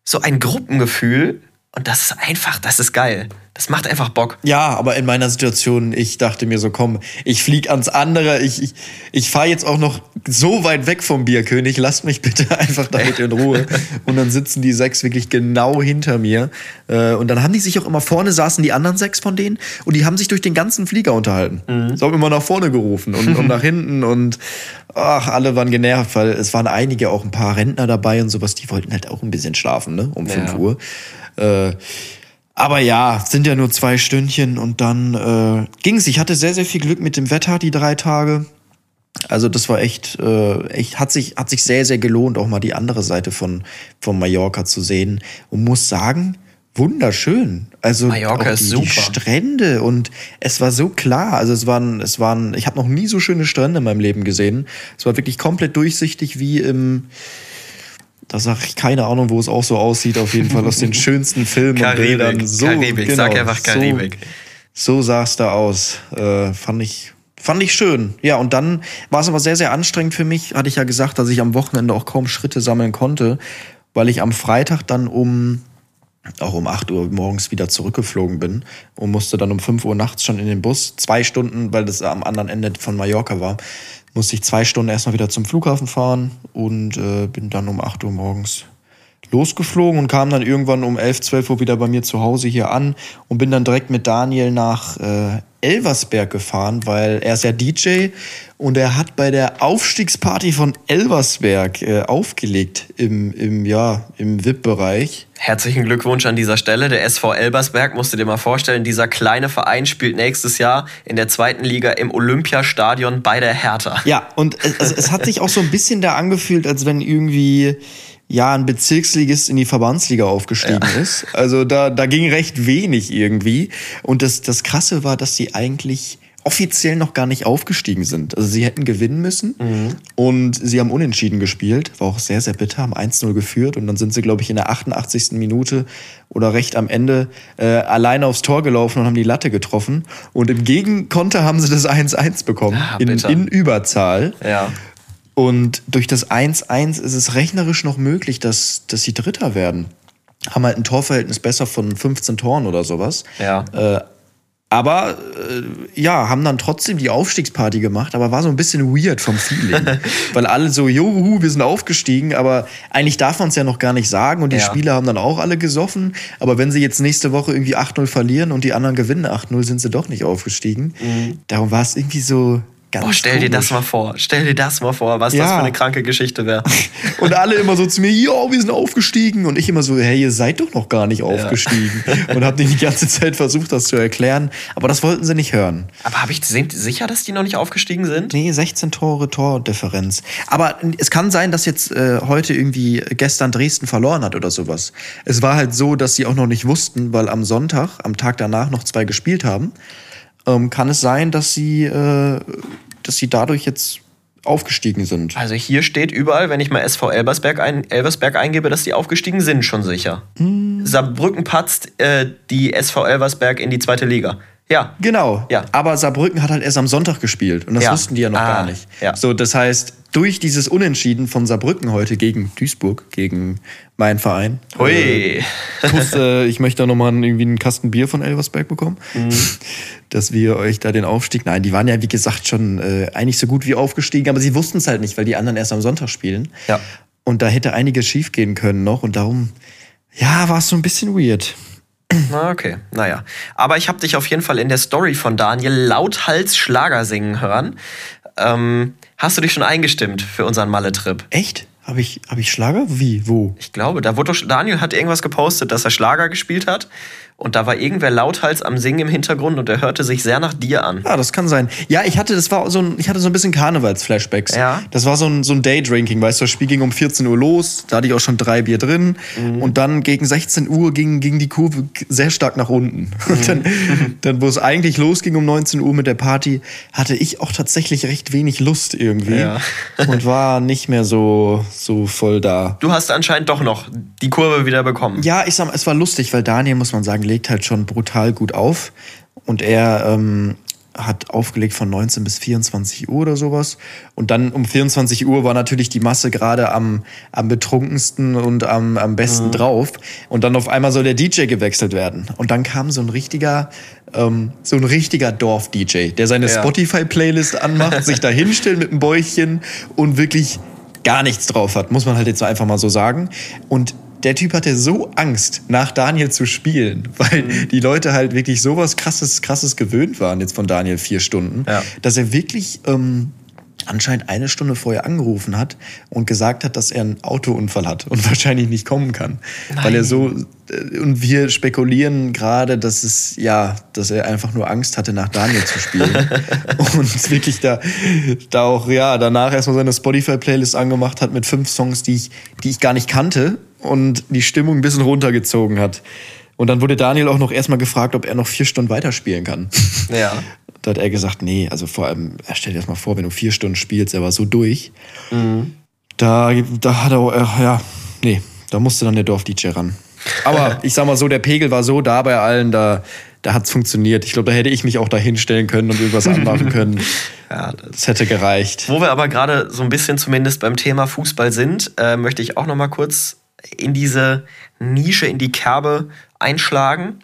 so ein Gruppengefühl und das ist einfach, das ist geil. Das macht einfach Bock. Ja, aber in meiner Situation, ich dachte mir so, komm, ich flieg ans andere, ich, ich, ich fahre jetzt auch noch so weit weg vom Bierkönig, lasst mich bitte einfach damit in Ruhe. Und dann sitzen die sechs wirklich genau hinter mir. Äh, Und dann haben die sich auch immer vorne saßen die anderen sechs von denen und die haben sich durch den ganzen Flieger unterhalten. Mhm. So haben immer nach vorne gerufen und, und nach hinten und ach, alle waren genervt, weil es waren einige, auch ein paar Rentner dabei und sowas, die wollten halt auch ein bisschen schlafen, ne, um Ja. 5 Uhr. Äh, Aber ja, sind ja nur zwei Stündchen und dann äh, ging's. Ich hatte sehr, sehr viel Glück mit dem Wetter die drei Tage. Also das war echt, äh, echt hat sich hat sich sehr sehr gelohnt, auch mal die andere Seite von von Mallorca zu sehen und muss sagen, wunderschön. Also Mallorca auch ist die, super. die Strände und es war so klar. Also es waren es waren, ich habe noch nie so schöne Strände in meinem Leben gesehen. Es war wirklich komplett durchsichtig wie im da sag ich keine Ahnung, wo es auch so aussieht. Auf jeden Fall aus den schönsten Filmen und Bildern. Karibik, So, genau, Karibik, sag einfach Karibik. So, so sah es da aus. Äh, fand ich fand ich schön. Ja, und dann war es aber sehr sehr anstrengend für mich. Hatte ich ja gesagt, dass ich am Wochenende auch kaum Schritte sammeln konnte, weil ich am Freitag dann um auch um 8 Uhr morgens wieder zurückgeflogen bin und musste dann um 5 Uhr nachts schon in den Bus. Zwei Stunden, weil das am anderen Ende von Mallorca war, musste ich zwei Stunden erstmal wieder zum Flughafen fahren und äh, bin dann um 8 Uhr morgens losgeflogen und kam dann irgendwann um 11, 12 Uhr wieder bei mir zu Hause hier an und bin dann direkt mit Daniel nach äh, Elversberg gefahren, weil er ist ja DJ und er hat bei der Aufstiegsparty von Elversberg äh, aufgelegt im, im, ja, im VIP-Bereich. Herzlichen Glückwunsch an dieser Stelle. Der SV Elbersberg, musst du dir mal vorstellen, dieser kleine Verein spielt nächstes Jahr in der zweiten Liga im Olympiastadion bei der Hertha. Ja, und es, also es hat sich auch so ein bisschen da angefühlt, als wenn irgendwie ja ein Bezirksligist in die Verbandsliga aufgestiegen Ja. ist. Also da, da ging recht wenig irgendwie. Und das, das Krasse war, dass sie eigentlich offiziell noch gar nicht aufgestiegen sind. Also sie hätten gewinnen müssen und sie haben unentschieden gespielt. War auch sehr, sehr bitter, haben 1-0 geführt und dann sind sie, glaube ich, in der 88. Minute oder recht am Ende äh, alleine aufs Tor gelaufen und haben die Latte getroffen. Und im Gegenkonter haben sie das 1-1 bekommen Ah, in, in Überzahl. Ja. Und durch das 1-1 ist es rechnerisch noch möglich, dass, dass sie Dritter werden. Haben halt ein Torverhältnis besser von 15 Toren oder sowas. Ja. Äh, aber äh, ja, haben dann trotzdem die Aufstiegsparty gemacht, aber war so ein bisschen weird vom Feeling. Weil alle so, juhu, wir sind aufgestiegen, aber eigentlich darf man es ja noch gar nicht sagen und die Ja. Spieler haben dann auch alle gesoffen. Aber wenn sie jetzt nächste Woche irgendwie 8-0 verlieren und die anderen gewinnen 8-0, sind sie doch nicht aufgestiegen. Darum war es irgendwie so ganz Boah, stell dir das komisch. mal vor. Stell dir das mal vor, was das Ja. für eine kranke Geschichte wäre. Und alle immer so zu mir, ja, wir sind aufgestiegen. Und ich immer so, hey, ihr seid doch noch gar nicht aufgestiegen. Und hab denen die ganze Zeit versucht, das zu erklären. Aber das wollten sie nicht hören. Aber hab ich, sind sicher, dass die noch nicht aufgestiegen sind? Nee, 16 Tore Tordifferenz. Aber es kann sein, dass jetzt äh, heute irgendwie gestern Dresden verloren hat oder sowas. Es war halt so, dass sie auch noch nicht wussten, weil am Sonntag, am Tag danach noch zwei gespielt haben. Ähm, kann es sein, dass sie, äh, dass sie dadurch jetzt aufgestiegen sind. Also hier steht überall, wenn ich mal SV Elbersberg, ein, Elversberg eingebe, dass die aufgestiegen sind, schon sicher. Hm. Saarbrücken patzt äh, die SV Elversberg in die zweite Liga. Ja. Genau. Ja. Aber Saarbrücken hat halt erst am Sonntag gespielt und das Ja. wussten die ja noch Ah, gar nicht. ja. So, das heißt, durch dieses Unentschieden von Saarbrücken heute gegen Duisburg, gegen meinen Verein. Hui. Äh, Kuss, äh, ich möchte da nochmal irgendwie einen Kasten Bier von Elversberg bekommen, Mhm. dass wir euch da den Aufstieg. Nein, die waren ja wie gesagt schon äh, eigentlich so gut wie aufgestiegen, aber sie wussten es halt nicht, weil die anderen erst am Sonntag spielen. Ja. Und da hätte einiges schief gehen können noch und darum, ja, war es so ein bisschen weird. Na, okay, naja. Aber ich habe dich auf jeden Fall in der Story von Daniel lauthals Schlager singen hören. Ähm, hast du dich schon eingestimmt für unseren Malle-Trip? Echt? Habe ich, hab ich Schlager? Wie? Wo? Ich glaube, da wurde doch, Daniel hat irgendwas gepostet, dass er Schlager gespielt hat. Und da war irgendwer lauthals am Singen im Hintergrund und er hörte sich sehr nach dir an. Ja, das kann sein. Ja, ich hatte, das war so ein, ich hatte so ein bisschen Karnevals-Flashbacks. Ja. Das war so ein, so ein Daydrinking, weißt du, das Spiel ging um 14 Uhr los, da hatte ich auch schon drei Bier drin. Und dann gegen 16 Uhr ging, ging die Kurve sehr stark nach unten. Und dann, dann, wo es eigentlich losging um 19 Uhr mit der Party, hatte ich auch tatsächlich recht wenig Lust irgendwie. Ja. Und war nicht mehr so, so voll da. Du hast anscheinend doch noch die Kurve wieder bekommen. Ja, ich sag mal, es war lustig, weil Daniel, muss man sagen, legt halt schon brutal gut auf. Und er ähm, hat aufgelegt von 19 bis 24 Uhr oder sowas. Und dann um 24 Uhr war natürlich die Masse gerade am, am betrunkensten und am, am besten drauf. Und dann auf einmal soll der DJ gewechselt werden. Und dann kam so ein richtiger, ähm, so ein richtiger Dorf-DJ, der seine Ja. Spotify-Playlist anmacht, sich da hinstellt mit einem Bäuchchen und wirklich gar nichts drauf hat, muss man halt jetzt einfach mal so sagen. Und der Typ hatte so Angst, nach Daniel zu spielen, weil Mhm. die Leute halt wirklich sowas krasses, krasses gewöhnt waren jetzt von Daniel vier Stunden, Ja. dass er wirklich ähm, anscheinend eine Stunde vorher angerufen hat und gesagt hat, dass er einen Autounfall hat und wahrscheinlich nicht kommen kann. Nein. Weil er so, äh, und wir spekulieren gerade, dass es, ja, dass er einfach nur Angst hatte, nach Daniel zu spielen. und wirklich da, da auch, ja, danach erstmal seine Spotify-Playlist angemacht hat mit fünf Songs, die ich, die ich gar nicht kannte und die Stimmung ein bisschen runtergezogen hat. Und dann wurde Daniel auch noch erstmal gefragt, ob er noch vier Stunden weiterspielen kann. Ja. Da hat er gesagt, nee, also vor allem, er stellt dir das mal vor, wenn du vier Stunden spielst, er war so durch. Mhm. Da, da hat er, äh, ja, nee, da musste dann der Dorf-DJ ran. Aber ich sag mal so, der Pegel war so da bei allen, da, da hat es funktioniert. Ich glaube, da hätte ich mich auch da hinstellen können und irgendwas anmachen können. ja, das, das, hätte gereicht. Wo wir aber gerade so ein bisschen zumindest beim Thema Fußball sind, äh, möchte ich auch noch mal kurz in diese Nische, in die Kerbe einschlagen.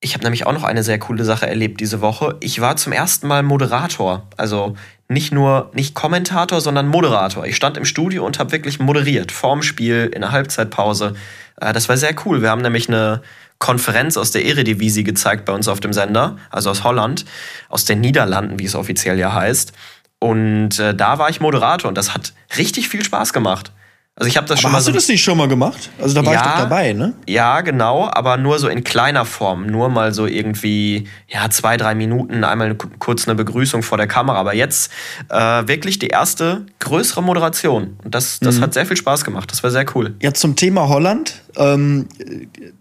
Ich habe nämlich auch noch eine sehr coole Sache erlebt diese Woche. Ich war zum ersten Mal Moderator. Also nicht nur nicht Kommentator, sondern Moderator. Ich stand im Studio und habe wirklich moderiert. Vorm Spiel, in der Halbzeitpause. Äh, das war sehr cool. Wir haben nämlich eine Konferenz aus der Eredivisie gezeigt bei uns auf dem Sender, also aus Holland, aus den Niederlanden, wie es offiziell ja heißt. Und äh, da war ich Moderator und das hat richtig viel Spaß gemacht. Also ich habe das aber schon mal. Hast so du das nicht schon mal gemacht? Also da war ja, ich doch dabei, ne? Ja, genau, aber nur so in kleiner Form. Nur mal so irgendwie, ja, zwei, drei Minuten, einmal kurz eine Begrüßung vor der Kamera. Aber jetzt äh, wirklich die erste größere Moderation. Und das, das mhm. hat sehr viel Spaß gemacht. Das war sehr cool. Ja, zum Thema Holland. Ähm,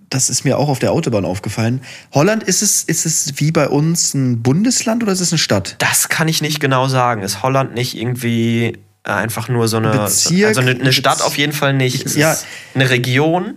das ist mir auch auf der Autobahn aufgefallen. Holland, ist es, ist es wie bei uns ein Bundesland oder ist es eine Stadt? Das kann ich nicht genau sagen. Ist Holland nicht irgendwie einfach nur so eine. Bezirk, also eine, eine Stadt auf jeden Fall nicht. Es ja. eine Region.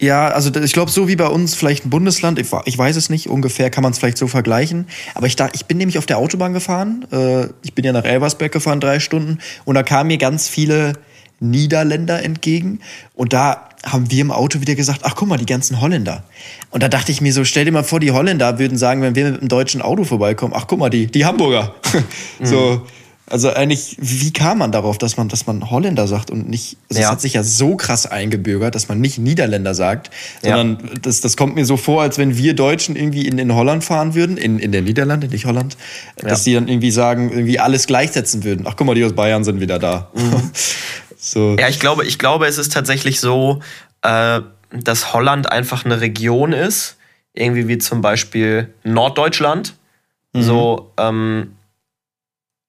Ja, also ich glaube, so wie bei uns vielleicht ein Bundesland, ich, ich weiß es nicht, ungefähr kann man es vielleicht so vergleichen. Aber ich, da, ich bin nämlich auf der Autobahn gefahren. Äh, ich bin ja nach Elversberg gefahren, drei Stunden. Und da kamen mir ganz viele Niederländer entgegen. Und da haben wir im Auto wieder gesagt, ach guck mal, die ganzen Holländer. Und da dachte ich mir so, stell dir mal vor, die Holländer würden sagen, wenn wir mit einem deutschen Auto vorbeikommen, ach guck mal, die, die Hamburger. so. Also eigentlich, wie kam man darauf, dass man, dass man Holländer sagt und nicht, also ja. das hat sich ja so krass eingebürgert, dass man nicht Niederländer sagt, sondern ja. das, das kommt mir so vor, als wenn wir Deutschen irgendwie in, in Holland fahren würden, in, in der Niederlande, nicht Holland, ja. dass die dann irgendwie sagen, irgendwie alles gleichsetzen würden. Ach guck mal, die aus Bayern sind wieder da. Mhm. so. Ja, ich glaube, ich glaube, es ist tatsächlich so, äh, dass Holland einfach eine Region ist, irgendwie wie zum Beispiel Norddeutschland. Mhm. So, ähm,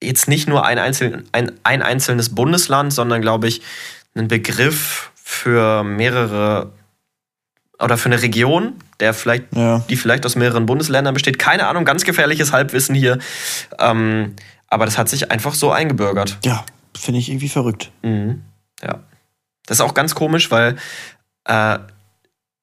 jetzt nicht nur ein, einzeln, ein, ein einzelnes Bundesland, sondern glaube ich ein Begriff für mehrere oder für eine Region, der vielleicht, ja. die vielleicht aus mehreren Bundesländern besteht. Keine Ahnung, ganz gefährliches Halbwissen hier. Ähm, aber das hat sich einfach so eingebürgert. Ja, finde ich irgendwie verrückt. Mhm. Ja. Das ist auch ganz komisch, weil äh,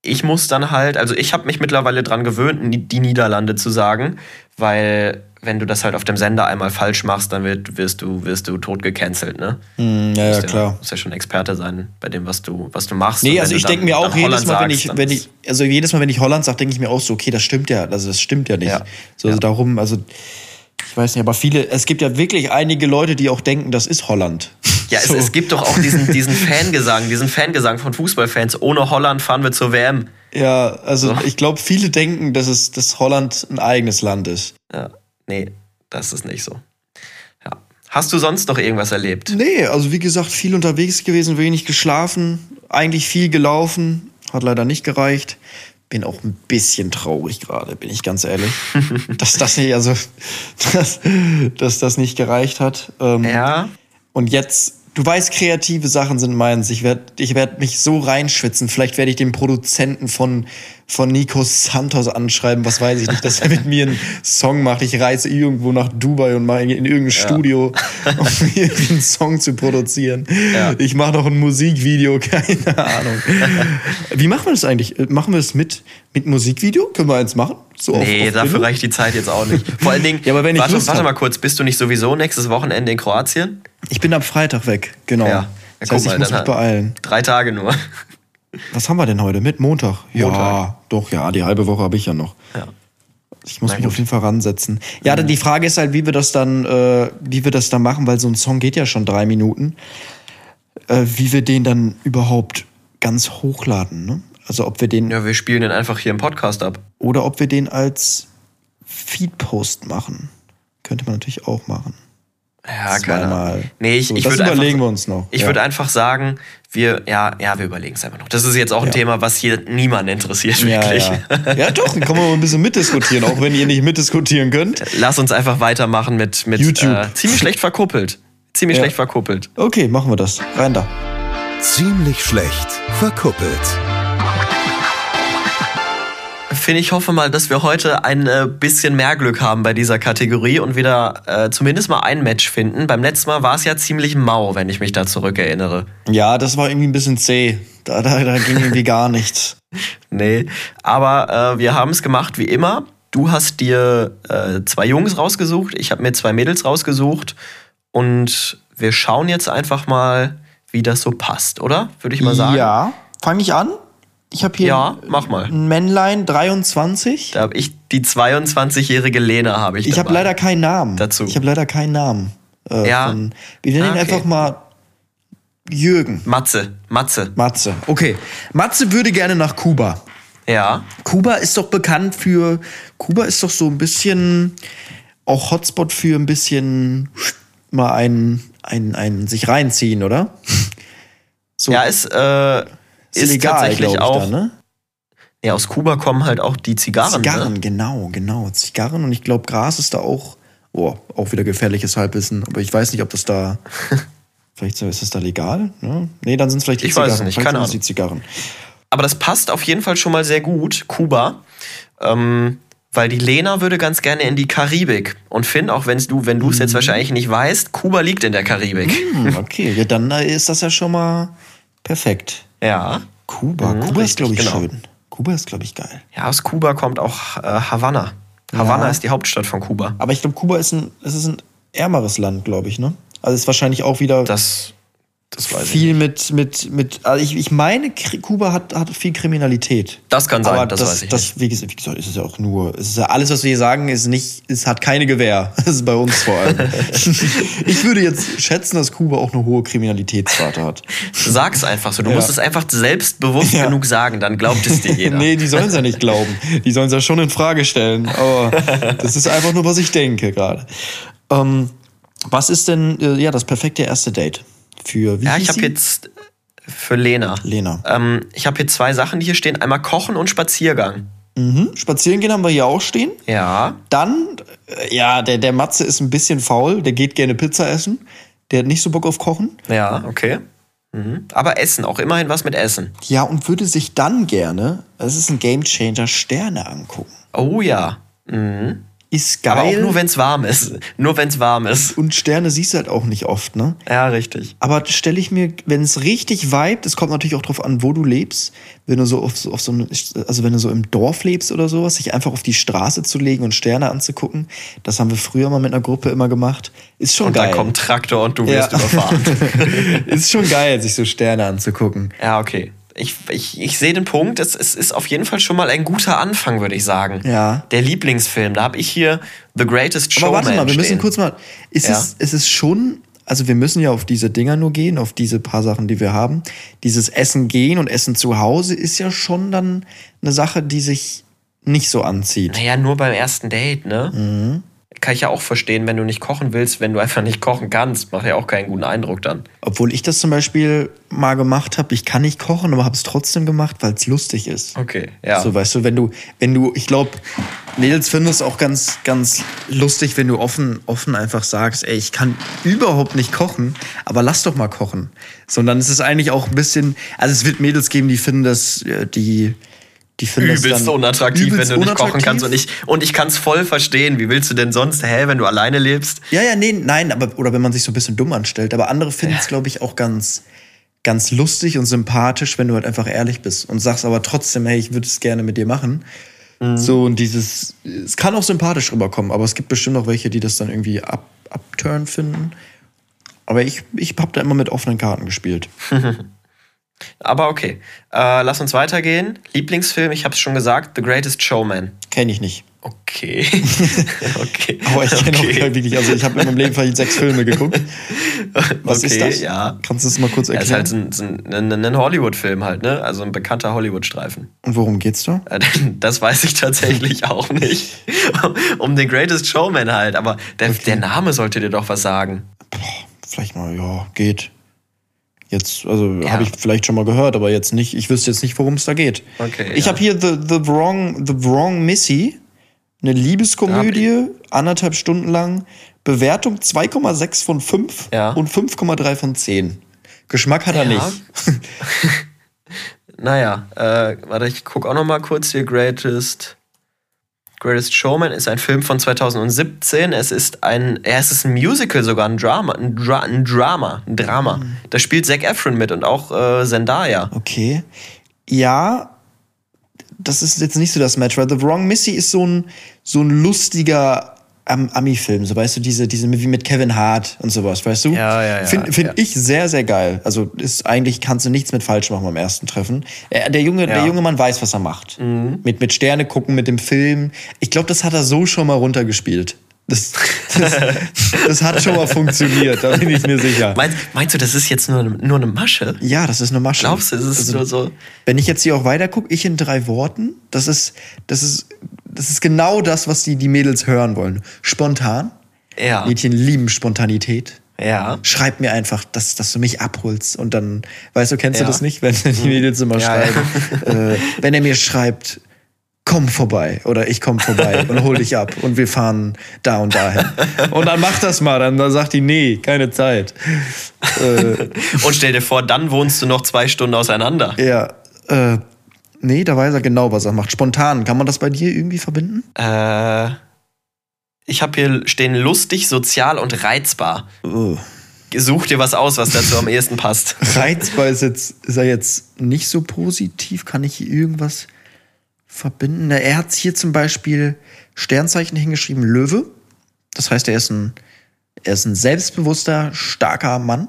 ich muss dann halt, also ich habe mich mittlerweile dran gewöhnt, die Niederlande zu sagen, weil wenn du das halt auf dem Sender einmal falsch machst, dann wird, wirst du, wirst du tot gecancelt, ne? Mm, ja, ja, klar. Du musst ja schon Experte sein bei dem, was du, was du machst. Nee, also ich denke mir auch jedes Mal, wenn ich, wenn ich, also jedes Mal, wenn ich Holland sage, denke ich mir auch so, okay, das stimmt ja, also das stimmt ja nicht. Ja. So, also ja. darum, also ich weiß nicht, aber viele, es gibt ja wirklich einige Leute, die auch denken, das ist Holland. Ja, so. es, es gibt doch auch diesen, diesen Fangesang, diesen Fangesang von Fußballfans. Ohne Holland fahren wir zur WM. Ja, also so. ich glaube, viele denken, dass es dass Holland ein eigenes Land ist. Ja. Nee, das ist nicht so. Ja. Hast du sonst noch irgendwas erlebt? Nee, also wie gesagt, viel unterwegs gewesen, wenig geschlafen, eigentlich viel gelaufen, hat leider nicht gereicht. Bin auch ein bisschen traurig gerade, bin ich ganz ehrlich, dass das nicht, also dass, dass das nicht gereicht hat. Ähm, ja. Und jetzt Du weißt, kreative Sachen sind meins. Ich werde ich werd mich so reinschwitzen. Vielleicht werde ich den Produzenten von, von Nico Santos anschreiben, was weiß ich nicht, dass er mit mir einen Song macht. Ich reise irgendwo nach Dubai und mache in irgendein ja. Studio, um einen Song zu produzieren. Ja. Ich mache noch ein Musikvideo, keine Ahnung. Wie machen wir das eigentlich? Machen wir es mit, mit Musikvideo? Können wir eins machen? So nee, auf, auf dafür reicht die Zeit jetzt auch nicht. Vor allen Dingen, ja, aber wenn ich warte, warte mal kurz, bist du nicht sowieso nächstes Wochenende in Kroatien? Ich bin am Freitag weg, genau. Ja. Das heißt, ich muss mich beeilen. Drei Tage nur. Was haben wir denn heute? Mit Montag? Montag. Ja, doch, ja, die halbe Woche habe ich ja noch. Ja. Ich muss mich auf jeden Fall ransetzen. Ja, mhm. die Frage ist halt, wie wir das dann, äh, wie wir das dann machen, weil so ein Song geht ja schon drei Minuten. Äh, wie wir den dann überhaupt ganz hochladen, ne? Also ob wir den. Ja, wir spielen den einfach hier im Podcast ab. Oder ob wir den als Feedpost machen. Könnte man natürlich auch machen. Ja, keine. Ahnung. Nee, ich, so, ich das würde überlegen einfach, wir uns noch. Ich ja. würde einfach sagen, wir, ja, ja, wir überlegen es einfach noch. Das ist jetzt auch ein Ja. Thema, was hier niemanden interessiert, ja, wirklich. ja. ja, doch, dann kann man mal ein bisschen mitdiskutieren, auch wenn ihr nicht mitdiskutieren könnt. Lass uns einfach weitermachen mit, mit YouTube. Äh, ziemlich schlecht verkuppelt. Ziemlich Ja. schlecht verkuppelt. Okay, machen wir das. Rein da. Ziemlich schlecht verkuppelt. Finn, ich hoffe mal, dass wir heute ein äh, bisschen mehr Glück haben bei dieser Kategorie und wieder äh, zumindest mal ein Match finden. Beim letzten Mal war es ja ziemlich mau, wenn ich mich da zurückerinnere. Ja, das war irgendwie ein bisschen zäh. Da, da, da ging irgendwie gar nichts. Nee, aber äh, wir haben es gemacht wie immer. Du hast dir äh, zwei Jungs rausgesucht, ich habe mir zwei Mädels rausgesucht und wir schauen jetzt einfach mal, wie das so passt, oder? Würde ich mal sagen. Ja, fange ich an. Ich habe hier Ja, mach mal. ein Männlein 23. Da habe ich die 22-jährige Lena habe ich. Ich habe leider keinen Namen. Dazu. Ich habe leider keinen Namen. Äh, Ja. Von, wir nennen Ah, ihn okay. einfach mal Jürgen. Matze, Matze. Matze. Okay. Matze würde gerne nach Kuba. Ja. Kuba ist doch bekannt für. Kuba ist doch so ein bisschen auch Hotspot für ein bisschen mal ein, ein, ein sich reinziehen, oder? So Ja, ist, äh, ist, illegal, tatsächlich glaub ich, auch. Da, ne? Ja, aus Kuba kommen halt auch die Zigarren. Zigarren, Ne? genau, genau. Zigarren und ich glaube, Gras ist da auch. Oh, auch wieder gefährliches Halbwissen. Aber ich weiß nicht, ob das da. vielleicht ist das da legal? Ne? Nee, dann sind es vielleicht die Ich weiß es Zigarren. nicht, Vielleicht keine Ahnung. die Zigarren. Aber das passt auf jeden Fall schon mal sehr gut, Kuba. Ähm, weil die Lena würde ganz gerne in die Karibik. Und Finn, auch wenn's du, wenn du es Mhm. jetzt wahrscheinlich nicht weißt, Kuba liegt in der Karibik. Hm, okay, ja, dann äh, ist das ja schon mal perfekt. Ja. Kuba. Mhm, Kuba ist, glaube ich, genau. schön. Kuba ist, glaube ich, geil. Ja, aus Kuba kommt auch äh, Havanna. Havanna Ja. ist die Hauptstadt von Kuba. Aber ich glaube, Kuba ist ein, es ist ein ärmeres Land, glaube ich, ne? Also es ist wahrscheinlich auch wieder Das, das weiß ich. viel mit, mit, mit, also ich, ich meine, Kuba hat, hat viel Kriminalität. Das kann sein, Aber das, das, weiß ich das, nicht. Wie gesagt, ist es ja auch nur, es ist ja alles, was wir hier sagen, ist nicht, es hat keine Gewähr. Das ist bei uns vor allem. ich würde jetzt schätzen, dass Kuba auch eine hohe Kriminalitätsrate hat. Sag's einfach so. Du Ja. musst es einfach selbstbewusst Ja. genug sagen, dann glaubt es dir jeder. nee, die sollen es ja nicht glauben. Die sollen es ja schon in Frage stellen. Aber das ist einfach nur, was ich denke gerade. Ähm, was ist denn äh, ja das perfekte erste Date für wie Ja, ich habe jetzt für Lena. Lena. Ähm, ich habe hier zwei Sachen, die hier stehen. Einmal Kochen und Spaziergang. Mhm. Spazieren gehen haben wir hier auch stehen. Ja. Dann, äh, ja, der, der Matze ist ein bisschen faul, der geht gerne Pizza essen. Der hat nicht so Bock auf Kochen. Ja, okay. Mhm. Aber Essen, auch immerhin was mit Essen. Ja, und würde sich dann gerne, das ist ein Gamechanger, Sterne angucken. Oh ja. Mhm. Ist geil. Aber auch nur, wenn es warm ist. Nur, wenn es warm ist. und Sterne siehst du halt auch nicht oft, ne? Ja, richtig. Aber stelle ich mir, wenn es richtig vibet, es kommt natürlich auch drauf an, wo du lebst, wenn du so auf, so auf so eine, also wenn du so im Dorf lebst oder sowas, sich einfach auf die Straße zu legen und Sterne anzugucken, das haben wir früher mal mit einer Gruppe immer gemacht, ist schon Und geil. da kommt Traktor und du wirst Ja. überfahren. ist schon geil, sich so Sterne anzugucken. ja, okay. Ich, ich, ich sehe den Punkt. Es, es ist auf jeden Fall schon mal ein guter Anfang, würde ich sagen. Ja. Der Lieblingsfilm. Da habe ich hier The Greatest Aber Showman warte mal, wir müssen stehen. kurz mal, ist Ja. es, ist es schon, also wir müssen ja auf diese Dinger nur gehen, auf diese paar Sachen, die wir haben. Dieses Essen gehen und Essen zu Hause ist ja schon dann eine Sache, die sich nicht so anzieht. Naja, nur beim ersten Date, ne? Mhm. Kann ich ja auch verstehen, wenn du nicht kochen willst, wenn du einfach nicht kochen kannst. Macht ja auch keinen guten Eindruck dann. Obwohl ich das zum Beispiel mal gemacht habe, ich kann nicht kochen, aber habe es trotzdem gemacht, weil es lustig ist. Okay, ja. So, weißt du, wenn du, wenn du, ich glaube, Mädels finden es auch ganz, ganz lustig, wenn du offen, offen einfach sagst, ey, ich kann überhaupt nicht kochen, aber lass doch mal kochen. So, und dann ist es eigentlich auch ein bisschen, also es wird Mädels geben, die finden das, äh, die, die finden das Übelst unattraktiv, übelst wenn du nicht kochen kannst. Und ich, und ich kann es voll verstehen. Wie willst du denn sonst, hä, wenn du alleine lebst? Ja, ja, nee, nein, aber, oder wenn man sich so ein bisschen dumm anstellt. Aber andere finden es, glaube ich, auch ganz, ganz lustig und sympathisch, wenn du halt einfach ehrlich bist und sagst aber trotzdem, hey, ich würde es gerne mit dir machen. So, und dieses, es kann auch sympathisch rüberkommen, aber es gibt bestimmt auch welche, die das dann irgendwie up, upturn finden. Aber ich, ich habe da immer mit offenen Karten gespielt. Aber okay. Äh, lass uns weitergehen. Lieblingsfilm, ich habe es schon gesagt, The Greatest Showman. Kenne ich nicht. Okay. okay. Aber ich kenne okay. auch wirklich, also ich habe in meinem Leben vielleicht sechs Filme geguckt. Was ist Okay, das? ja. Kannst du das mal kurz Er ist erklären? halt so ein, so ein, ein, ein Hollywood-Film halt, ne? Also ein bekannter Hollywood-Streifen. und worum geht's da? Äh, Das weiß ich tatsächlich auch nicht. Um den Greatest Showman halt. Aber der, der Name sollte dir doch was sagen. Vielleicht mal, ja, geht. Jetzt, also Ja. habe ich vielleicht schon mal gehört, aber jetzt nicht. Ich wüsste jetzt nicht, worum es da geht. Okay, Ich ja. habe hier The, The, Wrong, The Wrong Missy, eine Liebeskomödie, anderthalb Stunden lang. Bewertung 2,6 von 5 Ja. und 5,3 von 10. Geschmack hat er nicht. Naja, äh, warte, ich gucke auch noch mal kurz hier. Greatest, Greatest Showman ist ein Film von 2017. Es ist ein, ja, es ist ein Musical sogar, ein Drama, ein, Dra ein Drama, ein Drama. Mhm. Da spielt Zac Efron mit und auch äh, Zendaya. Okay. Ja, das ist jetzt nicht so das Match, weil The Wrong Missy ist so ein, so ein lustiger Am Ami-Film, so weißt du, diese, diese wie mit Kevin Hart und sowas, weißt du? Ja, ja, ja, Finde find ja. ich sehr, sehr geil. Also ist eigentlich kannst du nichts mit falsch machen beim ersten Treffen. Äh, der, junge, der Ja. Mhm. junge Mann weiß, was er macht. Mit, mit Sterne gucken, mit dem Film. Ich glaube, das hat er so schon mal runtergespielt. Das, das, das hat schon mal funktioniert, da bin ich mir sicher. Meinst, meinst du, das ist jetzt nur, nur eine Masche? Ja, das ist eine Masche. Glaubst du, es ist Also, nur so. Wenn ich jetzt hier auch weiter gucke, ich in drei Worten, das ist, das ist, das ist genau das, was die, die Mädels hören wollen. Spontan. Ja. Mädchen lieben Spontanität. Ja. Schreib mir einfach, dass, dass du mich abholst und dann, weißt du, kennst Ja. Mhm. du das nicht, wenn die Mädels immer Ja, schreiben, Äh, wenn er mir schreibt, komm vorbei oder ich komm vorbei und hol dich ab und wir fahren da und dahin. Und dann mach das mal, dann, dann sagt die, nee, keine Zeit. Äh, Und stell dir vor, dann wohnst du noch zwei Stunden auseinander. Ja, äh, nee, da weiß er genau, was er macht. Spontan, kann man das bei dir irgendwie verbinden? Äh, ich habe hier stehen lustig, sozial und reizbar. Oh. Such dir was aus, was dazu am ehesten passt. Reizbar ist jetzt, ist er jetzt nicht so positiv? Kann ich hier irgendwas verbinden? Na, Er hat hier zum Beispiel Sternzeichen hingeschrieben, Löwe. Das heißt, er ist ein, er ist ein selbstbewusster, starker Mann,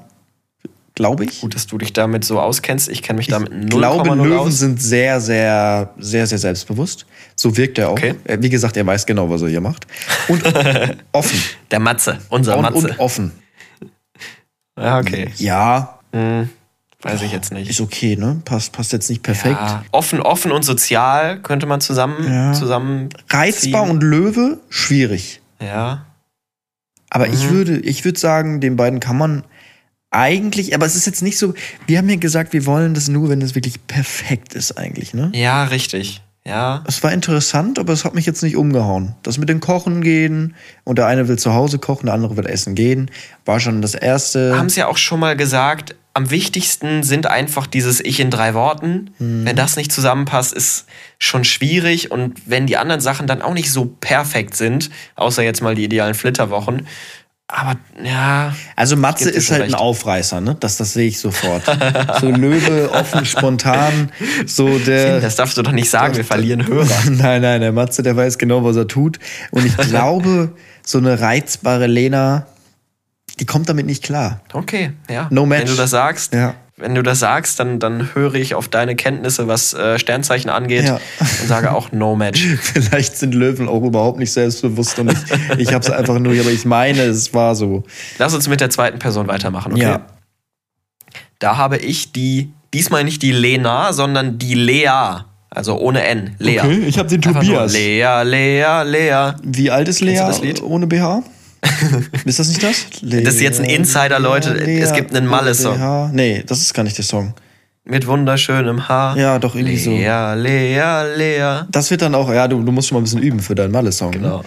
glaube ich. Gut, dass du dich damit so auskennst. Ich kenne mich damit Ich 0,0 glaube, Löwen aus. sind sehr, sehr, sehr, sehr selbstbewusst. So wirkt er auch. Okay. Er- Wie gesagt, er weiß genau, was er hier macht. Und offen. Der Matze, unser Und, Matze. und offen. ja, okay. Ja, Hm, weiß ich jetzt nicht. ist okay, ne? Passt, passt jetzt nicht perfekt. Ja, offen, offen und sozial könnte man zusammen, Ja. zusammen Reizbar und Löwe, schwierig. Ja. Aber ich Mhm. würde, ich würde sagen, den beiden kann man eigentlich, aber es ist jetzt nicht so, wir haben ja gesagt, wir wollen das nur, wenn es wirklich perfekt ist eigentlich, ne? Ja, richtig. Ja. Es war interessant, aber es hat mich jetzt nicht umgehauen. Das mit dem Kochen gehen und der eine will zu Hause kochen, der andere will essen gehen, war schon das erste. Haben es ja auch schon mal gesagt, am wichtigsten sind einfach dieses Ich in drei Worten. Mhm. Wenn das nicht zusammenpasst, ist schon schwierig. Und wenn die anderen Sachen dann auch nicht so perfekt sind, außer jetzt mal die idealen Flitterwochen, aber ja. Also Matze ist halt ein recht. Aufreißer, ne? Das, das sehe ich sofort. so Löwe, offen, spontan, so der. Das darfst du doch nicht sagen, wir verlieren Hörer. Nein, nein, der Matze, der weiß genau, was er tut. Und ich glaube, so eine reizbare Lena, die kommt damit nicht klar. Okay, ja. No match. Wenn du das sagst, Ja. Wenn du das sagst, dann, dann höre ich auf deine Kenntnisse, was äh, Sternzeichen angeht Ja. und sage auch No Match. Vielleicht sind Löwen auch überhaupt nicht selbstbewusst und ich, ich habe es einfach nur, aber ich meine, es war so. Lass uns mit der zweiten Person weitermachen, okay? Ja. Da habe ich die, diesmal nicht die Lena, sondern die Lea. Also ohne N. Lea. Okay, ich habe den Einfach Tobias. Lea, Lea, Lea. Wie alt ist Lea ohne BH? ist das nicht das? Das ist jetzt ein Insider, Leute. Es gibt einen Malle-Song. Nee, das ist gar nicht der Song. Mit wunderschönem Haar. Ja, doch, irgendwie so. Lea, Lea, Lea. Das wird dann auch, ja, du, du musst schon mal ein bisschen üben für deinen Malle-Song. Ne? Genau.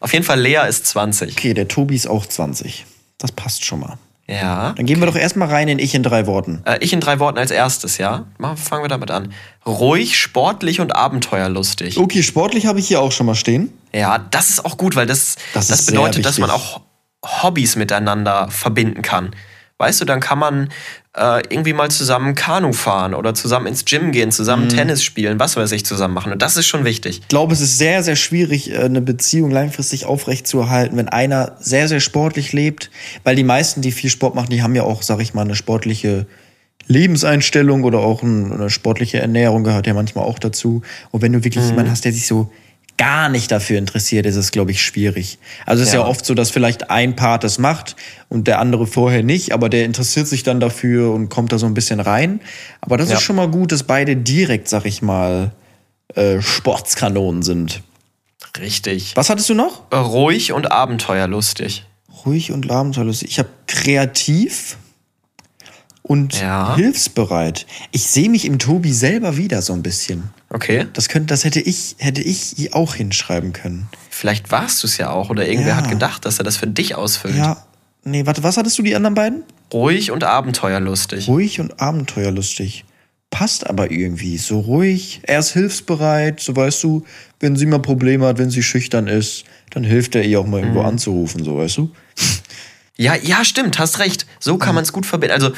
Auf jeden Fall, Lea ist 20. Okay, der Tobi ist auch 20. Das passt schon mal. Ja. Dann gehen wir doch erstmal rein in Ich in drei Worten. Äh, ich in drei Worten als erstes, ja? Fangen wir damit an. Ruhig, sportlich und abenteuerlustig. Okay, sportlich habe ich hier auch schon mal stehen. Ja, das ist auch gut, weil das, Das das, bedeutet, dass man auch Hobbys miteinander verbinden kann. Weißt du, dann kann man äh, irgendwie mal zusammen Kanu fahren oder zusammen ins Gym gehen, zusammen Mhm. Tennis spielen, was weiß ich, zusammen machen. Und das ist schon wichtig. Ich glaube, es ist sehr, sehr schwierig, äh, eine Beziehung langfristig aufrechtzuerhalten, wenn einer sehr, sehr sportlich lebt. Weil die meisten, die viel Sport machen, die haben ja auch, sag ich mal, eine sportliche Lebenseinstellung oder auch ein- eine sportliche Ernährung gehört ja manchmal auch dazu. Und wenn du wirklich Mhm. jemanden hast, der sich so gar nicht dafür interessiert, ist es, glaube ich, schwierig. Also es ist ja. Ja. oft so, dass vielleicht ein Part das macht und der andere vorher nicht, aber der interessiert sich dann dafür und kommt da so ein bisschen rein. Aber das Ja. ist schon mal gut, dass beide direkt, sag ich mal, äh, Sportskanonen sind. Richtig. Was hattest du noch? Ruhig und abenteuerlustig. Ruhig und abenteuerlustig. Ich habe kreativ und Ja. hilfsbereit. Ich sehe mich im Tobi selber wieder so ein bisschen. Okay. Das, könnte, das hätte, ich, hätte ich auch hinschreiben können. Vielleicht warst du es ja auch oder irgendwer Ja. hat gedacht, dass er das für dich ausfüllt. Ja. Nee, warte, was hattest du die anderen beiden? Ruhig und abenteuerlustig. Ruhig und abenteuerlustig. Passt aber irgendwie. So ruhig, er ist hilfsbereit, so weißt du, wenn sie mal Probleme hat, wenn sie schüchtern ist, dann hilft er ihr auch mal irgendwo anzurufen, so weißt du. Ja, ja, stimmt, hast recht. So kann man es gut verbinden. Also,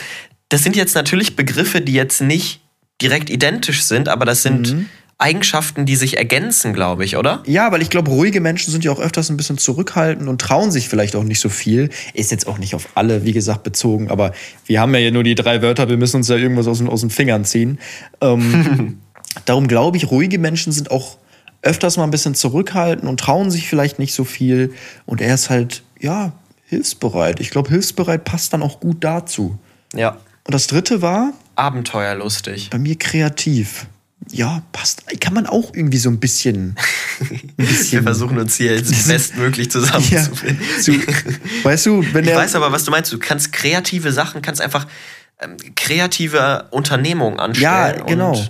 das sind jetzt natürlich Begriffe, die jetzt nicht direkt identisch sind, aber das sind Eigenschaften, die sich ergänzen, glaube ich, oder? Ja, weil ich glaube, ruhige Menschen sind ja auch öfters ein bisschen zurückhaltend und trauen sich vielleicht auch nicht so viel. Ist jetzt auch nicht auf alle, wie gesagt, bezogen, aber wir haben ja hier nur die drei Wörter, wir müssen uns ja irgendwas aus den, aus den Fingern ziehen. Ähm, darum glaube ich, ruhige Menschen sind auch öfters mal ein bisschen zurückhaltend und trauen sich vielleicht nicht so viel. Und er ist halt, ja, hilfsbereit. Ich glaube, hilfsbereit passt dann auch gut dazu. Ja. Und das dritte war Abenteuerlustig. bei mir kreativ. Ja, passt. Kann man auch irgendwie so ein bisschen. Ein Wir bisschen versuchen uns hier jetzt bestmöglich ja, zusammenzufinden. so, weißt du, wenn Ich er. weiß aber, was du meinst. Du kannst kreative Sachen, kannst einfach ähm, kreative Unternehmungen anstellen. ja, genau.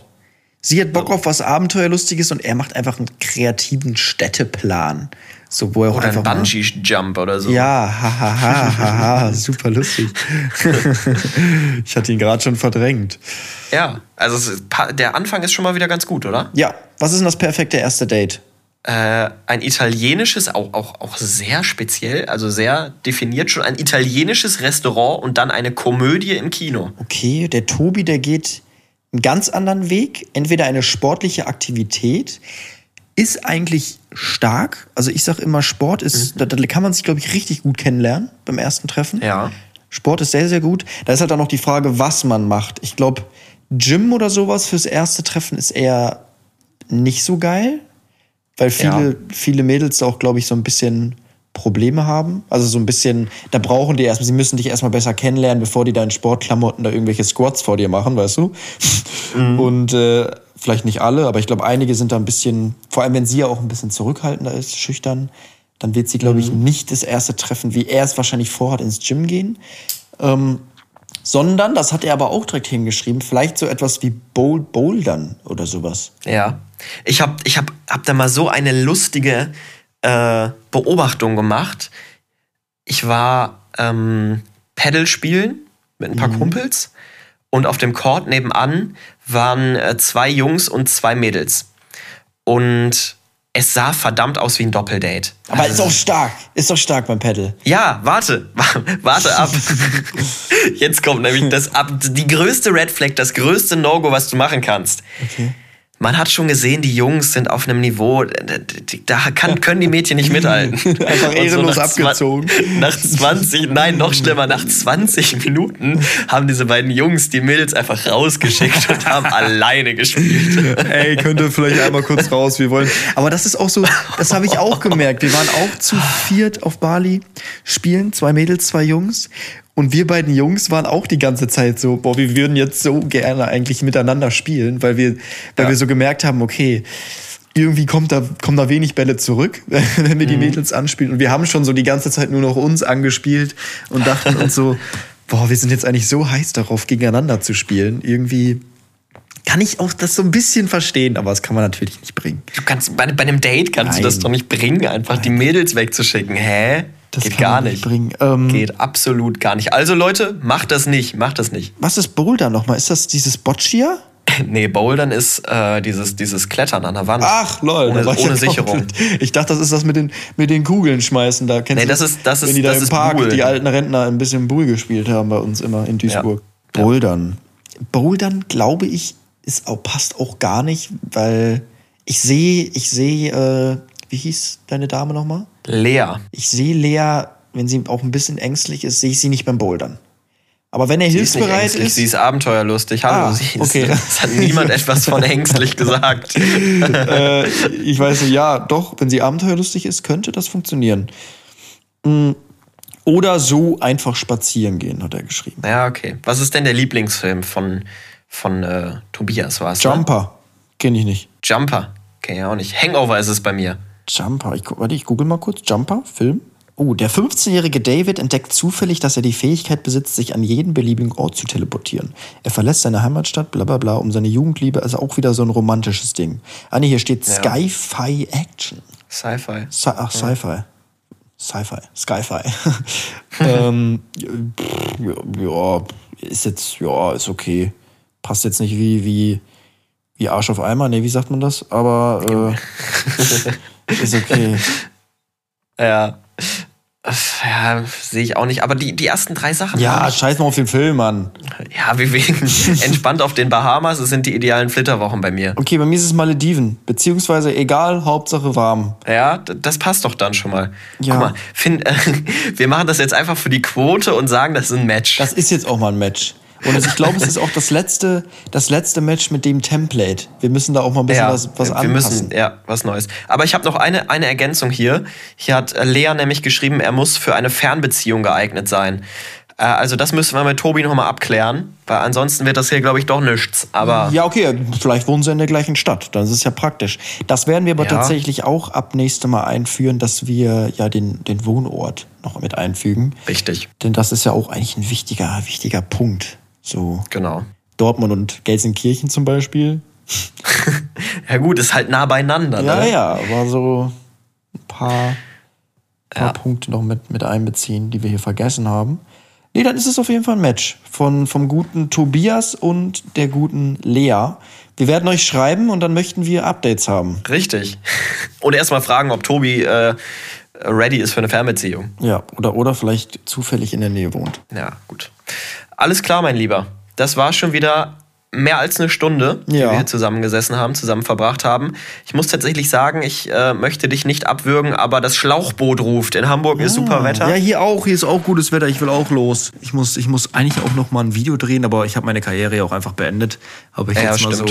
Sie hat Bock auf was Abenteuerlustiges und er macht einfach einen kreativen Städteplan. So, wo er oder ein einfach. mal- Bungee-Jump oder so. Ja, hahaha, ha, ha, ha, super lustig. ich hatte ihn gerade schon verdrängt. Ja, also es der Anfang ist schon mal wieder ganz gut, oder? Ja, was ist denn das perfekte erste Date? Äh, ein italienisches, auch, auch, auch sehr speziell, also sehr definiert schon, ein italienisches Restaurant und dann eine Komödie im Kino. Okay, der Tobi, der geht einen ganz anderen Weg. Entweder eine sportliche Aktivität, ist eigentlich stark. Also ich sage immer, Sport ist, da, da kann man sich, glaube ich, richtig gut kennenlernen beim ersten Treffen. Ja. Sport ist sehr, sehr gut. Da ist halt auch noch die Frage, was man macht. Ich glaube, Gym oder sowas fürs erste Treffen ist eher nicht so geil, weil viele, Ja. viele Mädels da auch, glaube ich, so ein bisschen Probleme haben. Also so ein bisschen, da brauchen die erstmal, sie müssen dich erstmal besser kennenlernen, bevor die da in Sportklamotten da irgendwelche Squats vor dir machen, weißt du? Und äh, vielleicht nicht alle, aber ich glaube, einige sind da ein bisschen, vor allem wenn sie ja auch ein bisschen zurückhaltender ist, schüchtern, dann wird sie, glaube ich, nicht das erste Treffen, wie er es wahrscheinlich vorhat, ins Gym gehen. Ähm, sondern, das hat er aber auch direkt hingeschrieben, vielleicht so etwas wie Bowl Bouldern oder sowas. Ja. Ich habe ich hab, hab da mal so eine lustige äh, Beobachtung gemacht. Ich war ähm, Paddle spielen mit ein paar Kumpels und auf dem Court nebenan waren äh, zwei Jungs und zwei Mädels. Und es sah verdammt aus wie ein Doppeldate. Aber Also ist auch stark, ist doch stark beim Paddle. ja, warte, warte ab. Jetzt kommt nämlich das ab, die größte Red Flag, das größte No-Go, was du machen kannst. Okay. Man hat schon gesehen, die Jungs sind auf einem Niveau, da kann, können die Mädchen nicht mithalten. Einfach ehrenlos nach zwa- abgezogen. Nach 20, nein, noch schlimmer, nach 20 Minuten haben diese beiden Jungs die Mädels einfach rausgeschickt und haben alleine gespielt. Ey, könnt ihr vielleicht einmal kurz raus, wir wollen. Aber das ist auch so, das habe ich auch gemerkt. Wir waren auch zu viert auf Bali spielen, zwei Mädels, zwei Jungs. Und wir beiden Jungs waren auch die ganze Zeit so, boah, wir würden jetzt so gerne eigentlich miteinander spielen, weil wir, weil Ja. wir so gemerkt haben, okay, irgendwie kommt da, kommen da wenig Bälle zurück, wenn wir die Mädels anspielen. Und wir haben schon so die ganze Zeit nur noch uns angespielt und dachten uns so, boah, wir sind jetzt eigentlich so heiß darauf, gegeneinander zu spielen. Irgendwie kann ich auch das so ein bisschen verstehen, aber das kann man natürlich nicht bringen. Du kannst, bei, bei einem Date kannst du das Nein. doch nicht bringen, einfach die Mädels wegzuschicken. Hä? Das Geht gar nicht. bringen. Ähm, Geht absolut gar nicht. Also Leute, macht das nicht, macht das nicht. Was ist Boulder nochmal? Ist das dieses Boccia? Nee, Bouldern ist äh, dieses, dieses Klettern an der Wand. Ach, lol. Ohne, da ich ohne ja Sicherung. Ich dachte, das ist das mit den, mit den Kugeln schmeißen. Da kennst Nee, du, das ist- das wenn ist- die da das im ist Park, Buhl. die alten Rentner ein bisschen Bull gespielt haben bei uns immer in Duisburg. Ja. Bouldern. Bouldern, glaube ich, ist auch, passt auch gar nicht, weil ich sehe, ich sehe, äh, wie hieß deine Dame nochmal? Lea. Ich sehe Lea, wenn sie auch ein bisschen ängstlich ist, sehe ich sie nicht beim Bouldern. Aber wenn er Sie ist hilfsbereit ängstlich, ist, sie ist abenteuerlustig. Hallo, Ah, sie ist, okay. Es hat niemand etwas von ängstlich gesagt. äh, ich weiß nicht, ja, doch, wenn sie abenteuerlustig ist, könnte das funktionieren. Mm, Oder so einfach spazieren gehen, hat er geschrieben. Ja, okay. Was ist denn der Lieblingsfilm von, von äh, Tobias? War's, ne? Jumper, kenne ich nicht. Jumper. Kenn ich auch nicht. Hangover ist es bei mir. Jumper, ich, warte, ich google mal kurz. Jumper, Film. Oh, der 15-jährige David entdeckt zufällig, dass er die Fähigkeit besitzt, sich an jeden beliebigen Ort zu teleportieren. Er verlässt seine Heimatstadt, bla bla bla, um seine Jugendliebe, also auch wieder so ein romantisches Ding. Ah nee, hier steht Ja. Sci-Fi Action. Sci-Fi. Sci ach, Sci-Fi. Sci-Fi. Sci-Fi. ähm, pff, ja, ist jetzt, ja, ist okay. Passt jetzt nicht wie, wie, wie Arsch auf Eimer, nee, wie sagt man das? Aber äh, ist okay. Ja. Ja, sehe ich auch nicht. Aber die, die ersten drei Sachen. Ja, scheiß mal auf den Film, Mann. ja, wie wegen entspannt auf den Bahamas. Das sind die idealen Flitterwochen bei mir. Okay, bei mir ist es Malediven. Beziehungsweise egal, Hauptsache warm. Ja, das passt doch dann schon mal. Ja. Guck mal, Finn, äh, wir machen das jetzt einfach für die Quote und sagen, das ist ein Match. Das ist jetzt auch mal ein Match. Und ich glaube, es ist auch das letzte, das letzte Match mit dem Template. Wir müssen da auch mal ein bisschen was, was wir anpassen. müssen, ja, was Neues. Aber ich habe noch eine, eine Ergänzung hier. Hier hat äh, Lea nämlich geschrieben, er muss für eine Fernbeziehung geeignet sein. Äh, Also das müssen wir mit Tobi nochmal abklären, weil ansonsten wird das hier, glaube ich, doch nichts. Aber Ja, okay, vielleicht wohnen sie in der gleichen Stadt. Dann ist es ja praktisch. Das werden wir aber Ja. tatsächlich auch ab nächste Mal einführen, dass wir ja den, den Wohnort noch mit einfügen. richtig, Denn das ist ja auch eigentlich ein wichtiger, wichtiger Punkt. So genau. Dortmund und Gelsenkirchen zum Beispiel. Ja gut, ist halt nah beieinander. Ja, ne? ja, aber so ein paar, paar Ja. Punkte noch mit, mit einbeziehen, die wir hier vergessen haben. Nee, dann ist es auf jeden Fall ein Match von, vom guten Tobias und der guten Lea. Wir werden euch schreiben und dann möchten wir Updates haben. Richtig. Und erstmal fragen, ob Tobi äh, ready ist für eine Fernbeziehung. Ja, oder, oder vielleicht zufällig in der Nähe wohnt. Ja, gut. Alles klar, mein Lieber. Das war schon wieder mehr als eine Stunde, die Ja. wir hier zusammengesessen haben, zusammen verbracht haben. Ich muss tatsächlich sagen, ich äh, möchte dich nicht abwürgen, aber das Schlauchboot ruft. In Hamburg ist super Wetter. Ja, hier auch. Hier ist auch gutes Wetter. Ich will auch los. Ich muss, ich muss eigentlich auch noch mal ein Video drehen, aber ich habe meine Karriere ja auch einfach beendet. Habe ich Ja, jetzt mal so,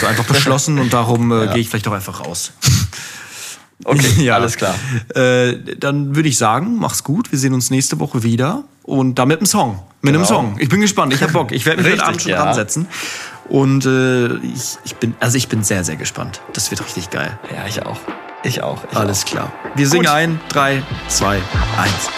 so einfach beschlossen und darum äh, gehe ich vielleicht auch einfach raus. Okay, alles klar. Äh, dann würde ich sagen, mach's gut. Wir sehen uns nächste Woche wieder. Und da mit einem Song. Mit einem Genau. Song. Ich bin gespannt. Ich hab Bock. Ich werde mich heute Abend schon ja. dran setzen. Und äh, ich, ich bin, also ich bin sehr, sehr gespannt. Das wird richtig geil. Ja, ich auch. Ich auch. Ich Alles klar. Wir singen Gut. ein. Drei, zwei, eins.